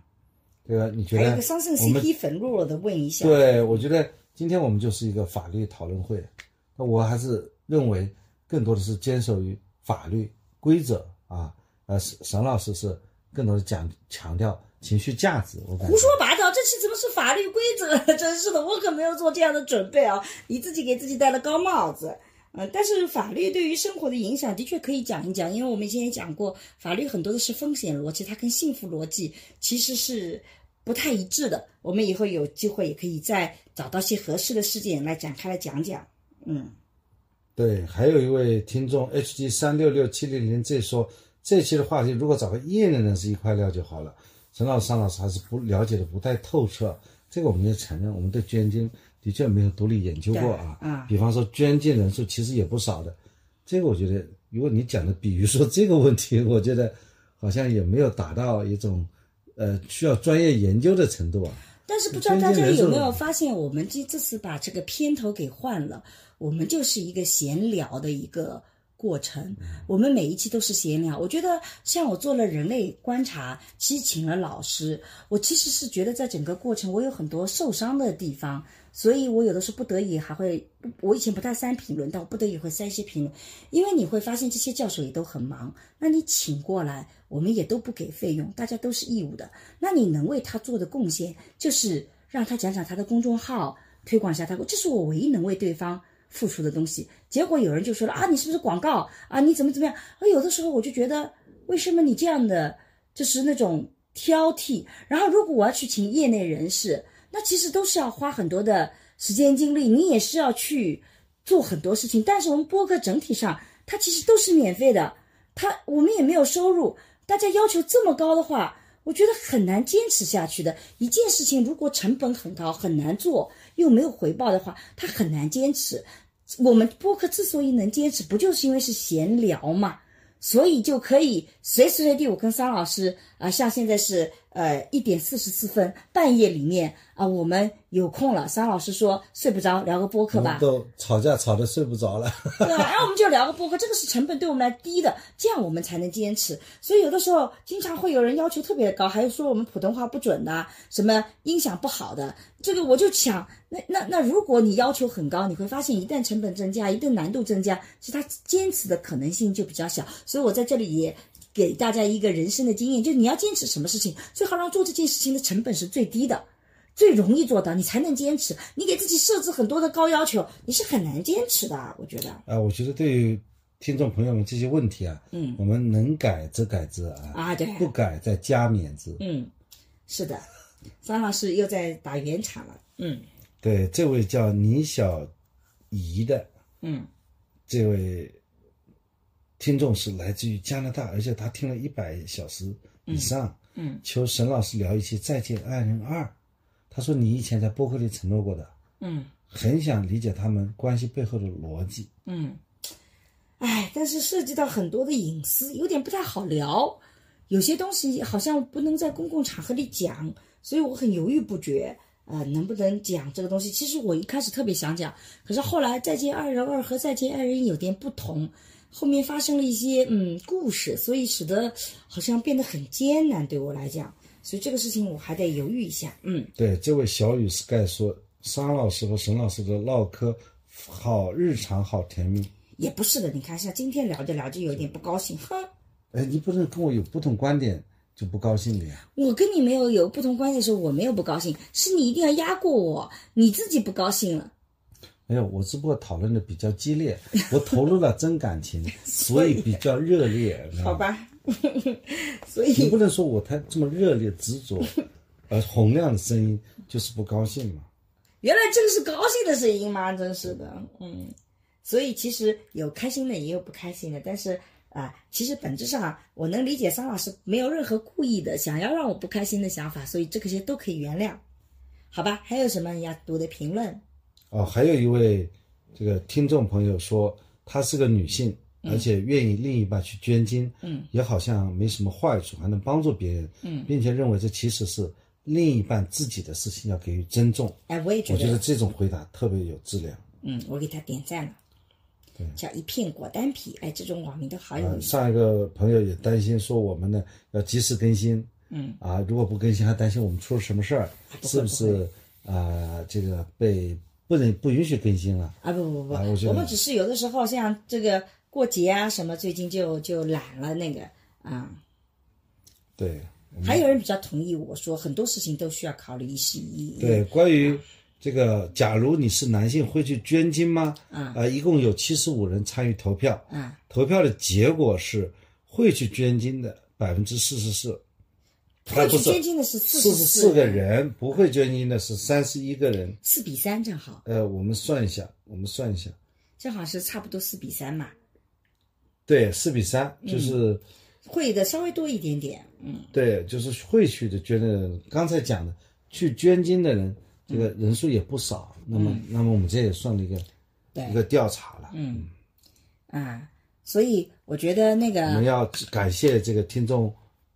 这个你觉得还有个桑葚我们 CP 粉弱弱的问一下，对，我觉得今天我们就是一个法律讨论会，那我还是认为更多的是坚守于法律规则啊。呃，沈沈老师是更多的讲强调情绪价值，我感觉胡说八是法律规则？真是的，我可没有做这样的准备啊！你自己给自己戴了高帽子。嗯，但是法律对于生活的影响的确可以讲一讲，因为我们以前也讲过，法律很多的是风险逻辑，它跟幸福逻辑其实是不太一致的。我们以后有机会也可以再找到些合适的事件来展开来讲讲。嗯，对，还有一位听众 HG 三六六七零零 Z 说，这期的话题如果找个业内人士一块聊就好了。陈老师、尚老师还是不了解的不太透彻，这个我们也承认，我们对捐精的确没有独立研究过啊。对啊比方说捐精人数其实也不少的，这个我觉得，如果你讲的，比如说这个问题，我觉得好像也没有达到一种呃需要专业研究的程度啊。但是不知道大家有没有发现，我们这这次把这个片头给换了，我们就是一个闲聊的一个过程。我们每一期都是闲聊。我觉得像我做了人类观察，其实请了老师，我其实是觉得在整个过程我有很多受伤的地方，所以我有的时候不得已还会，我以前不太删评论，但我不得已会删一些评论，因为你会发现这些教授也都很忙，那你请过来，我们也都不给费用，大家都是义务的，那你能为他做的贡献就是让他讲讲他的公众号，推广一下他，这是我唯一能为对方付出的东西。结果有人就说了啊，你是不是广告啊？你怎么怎么样？啊，有的时候我就觉得，为什么你这样的就是那种挑剔？然后如果我要去请业内人士，那其实都是要花很多的时间精力，你也是要去做很多事情。但是我们播客整体上，它其实都是免费的，它我们也没有收入。大家要求这么高的话，我觉得很难坚持下去的一件事情。如果成本很高，很难做，又没有回报的话，它很难坚持。我们播客之所以能坚持，不就是因为是闲聊嘛？所以就可以随时随地，我跟桑老师啊、像现在是呃一点四十四分，半夜里面啊、我们有空了，桑老师说睡不着，聊个播客吧。都吵架吵得睡不着了。对啊，然后我们就聊个播客，这个是成本对我们来低的，这样我们才能坚持。所以有的时候经常会有人要求特别高，还有说我们普通话不准的，什么音响不好的，这个我就想，那那那如果你要求很高，你会发现一旦成本增加，一旦难度增加，其实他坚持的可能性就比较小。所以我在这里也。给大家一个人生的经验，就是你要坚持什么事情，最好让做这件事情的成本是最低的，最容易做到，你才能坚持。你给自己设置很多的高要求，你是很难坚持的。我觉得。啊，我觉得对于听众朋友们这些问题啊，嗯，我们能改则改之啊，啊对不改再加勉之。嗯，是的，张老师又在打圆场了。嗯对，这位叫倪小怡的嗯这位听众是来自于加拿大，而且他听了一百小时以上，嗯，求沈老师聊一期《再见爱人二》。他说你以前在播客里承诺过的，嗯很想理解他们关系背后的逻辑。嗯，哎，但是涉及到很多的隐私，有点不太好聊。有些东西好像不能在公共场合里讲，所以我很犹豫不决。呃，能不能讲这个东西？其实我一开始特别想讲，可是后来《再见爱人二》和《再见爱人》有点不同，后面发生了一些嗯故事，所以使得好像变得很艰难对我来讲。所以这个事情我还得犹豫一下。嗯对，这位小雨 sky 说，商老师和沈老师的唠嗑好日常，好甜蜜。也不是的，你看，像今天聊着聊着有点不高兴，哼。哎，你不能跟我有不同观点就不高兴的呀。我跟你没有有不同观点的时候，我没有不高兴，是你一定要压过我，你自己不高兴了。没有，我只不过讨论的比较激烈，我投入了真感情，所以比较热烈。好吧，所以你不能说我太这么热烈执着，而，洪亮的声音就是不高兴嘛。原来这个是高兴的声音吗？真是的，嗯。所以其实有开心的，也有不开心的，但是啊，其实本质上我能理解桑老师没有任何故意的想要让我不开心的想法，所以这些都可以原谅，好吧？还有什么你要读的评论？哦，还有一位这个听众朋友说，她是个女性，而且愿意另一半去捐精，嗯，也好像没什么坏处，还能帮助别人，嗯，并且认为这其实是另一半自己的事情，要给予尊重。哎，我也觉得，我觉得这种回答特别有质量。嗯，我给他点赞了。对，叫一片果丹皮，哎，这种网名都好有呃意思。上一个朋友也担心说我们呢要及时更新，嗯，啊，如果不更新，还担心我们出了什么事儿，是不是啊、这个被不能不允许更新了？啊，不不不，啊我们只是有的时候像这个过节啊什么，最近就就懒了那个啊。对，还有人比较同意我说，很多事情都需要考虑一时一一。对，关于这个，假如你是男性，会去捐精吗？啊呃，一共有七十五人参与投票，啊，投票的结果是会去捐精的百分之四十四，会去不是捐精的是四十十四个，人，不会捐精的是三十一个人。四比三正好，呃，我们算一下，我们算一下，正好是差不多四比三嘛，对，四比三，就是、会的稍微多一点点。嗯，对，就是会去的捐的人，刚才讲的去捐精的人，这个人数也不少。那么，那么我们这也算了一个对。一个调查了。嗯。啊，所以我觉得那个我们，要感谢这个听众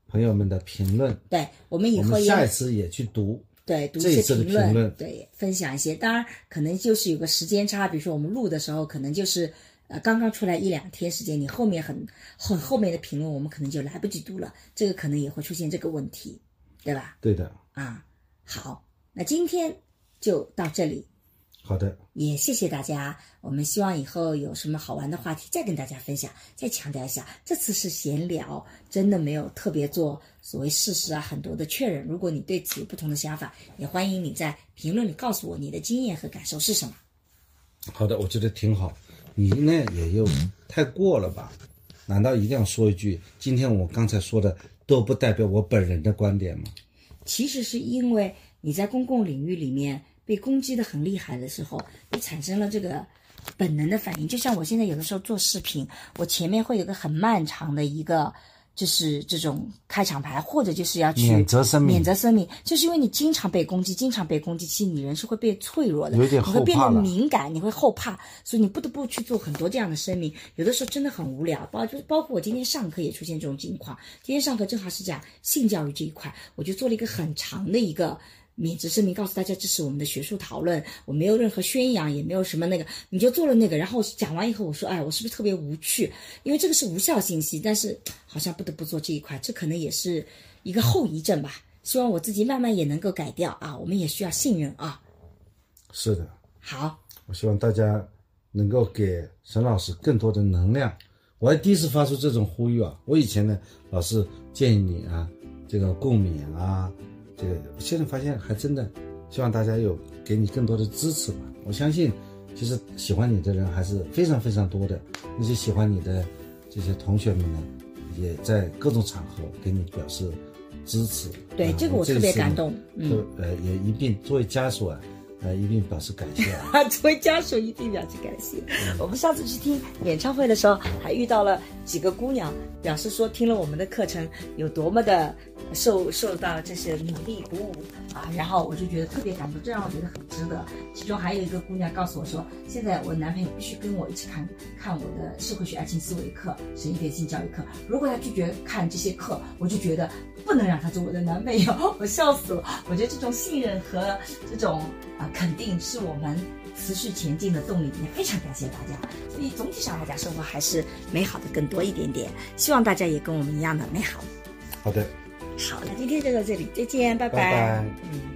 朋友们的评论，对我们以后下一次也去读。对，读一些评论对，分享一些。当然，可能就是有个时间差，比如说我们录的时候，可能就是呃刚刚出来一两天时间，你后面很很后面的评论，我们可能就来不及读了，这个可能也会出现这个问题，对吧？对的，啊，好，那今天就到这里，好的，也谢谢大家。我们希望以后有什么好玩的话题再跟大家分享。再强调一下，这次是闲聊，真的没有特别做所谓事实啊很多的确认。如果你对此有不同的想法，也欢迎你在评论里告诉我你的经验和感受是什么。好的，我觉得挺好。你呢也有太过了吧？难道一定要说一句，今天我刚才说的都不代表我本人的观点吗？其实是因为你在公共领域里面被攻击的很厉害的时候，你产生了这个本能的反应。就像我现在有的时候做视频，我前面会有个很漫长的一个。就是这种开场白，或者就是要去免责声明免责声明，就是因为你经常被攻击，经常被攻击，其实你人是会变脆弱的，有点你会变得敏感，你会后怕，所以你不得不去做很多这样的声明。有的时候真的很无聊，包就是包括我今天上课也出现这种情况。今天上课正好是讲性教育这一块，我就做了一个很长的一个免责声明，告诉大家这是我们的学术讨论，我没有任何宣扬，也没有什么那个，你就做了那个。然后讲完以后，我说，哎，我是不是特别无趣？因为这个是无效信息，但是好像不得不做这一块，这可能也是一个后遗症吧。希望我自己慢慢也能够改掉啊，我们也需要信任啊。是的，好，我希望大家能够给沈老师更多的能量。我还第一次发出这种呼吁啊！我以前呢，老是建议你啊，这个共勉啊，这个现在发现还真的，希望大家有给你更多的支持吧。我相信，其实喜欢你的人还是非常非常多的。那些喜欢你的这些同学们呢，也在各种场合给你表示支持。对啊这个我特别感动嗯呃，也一并作为家属啊，呃，一并表示感谢啊。啊，作为家属一定表示感谢。我们上次去听演唱会的时候，还遇到了几个姑娘，表示说听了我们的课程有多么的受受到这些努力鼓舞啊，然后我就觉得特别感动，这让我觉得很值得。其中还有一个姑娘告诉我说，现在我男朋友必须跟我一起看看我的社会学爱情思维课、神一点性教育课，如果他拒绝看这些课，我就觉得不能让他做我的男朋友，我笑死了。我觉得这种信任和这种啊、肯定是我们持续前进的动力，也非常感谢大家。所以总体上来讲，生活还是美好的更多一点点。希望大家也跟我们一样的美好。好的，好，那今天就到这里，再见，拜拜拜。嗯。